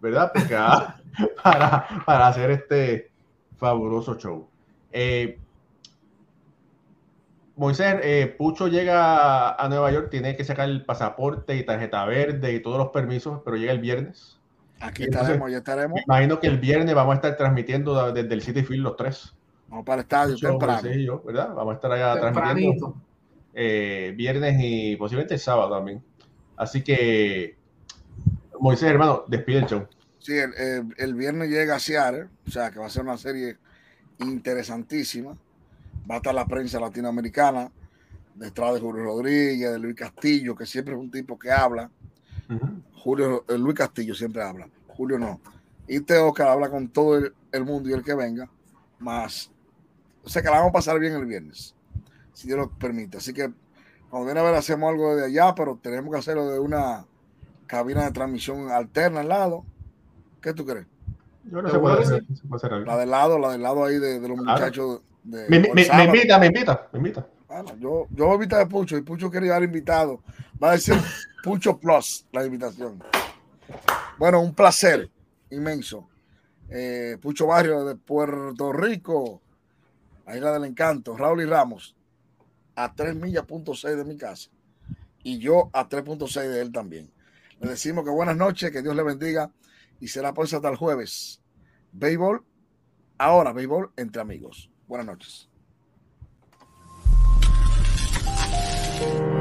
¿verdad? Porque, para, para hacer este fabuloso show. Eh, Moisés, eh, Pucho llega a Nueva York, tiene que sacar el pasaporte y tarjeta verde y todos los permisos, pero llega el viernes. Aquí estaremos, ya estaremos. imagino que el viernes vamos a estar transmitiendo desde el City Field los tres. Vamos para el estadio temprano. ¿verdad? Vamos a estar allá transmitiendo eh, viernes y posiblemente el sábado también. Así que, Moisés, hermano, despide el show. Sí, el, viernes llega a Seattle, o sea que va a ser una serie interesantísima va a estar la prensa latinoamericana, detrás de Julio Rodríguez, de Luis Castillo, que siempre es un tipo que habla. Julio, Luis Castillo siempre habla, Julio no. Y Teo que habla con todo el, mundo y el que venga, más. O sea que la vamos a pasar bien el viernes, si Dios lo permite. Así que cuando viene a ver, hacemos algo de allá, pero tenemos que hacerlo de una cabina de transmisión alterna al lado. ¿Qué tú crees? Yo no sé puede hacer, La del lado, la del lado ahí de, los muchachos me, me, invita, me invita, me invita. Bueno, yo, yo voy a invitar a Pucho y Pucho quería dar invitado. Va a decir Pucho Plus la invitación. Bueno, un placer inmenso. Eh, Pucho Barrio de Puerto Rico, Isla del Encanto, Raúl y Ramos, a 3 millas punto de mi casa. Y yo a 3.6 de él también. Le decimos que buenas noches, que Dios le bendiga y será pues hasta el jueves. Béisbol, ahora béisbol entre amigos. Buenas noches. Thank you.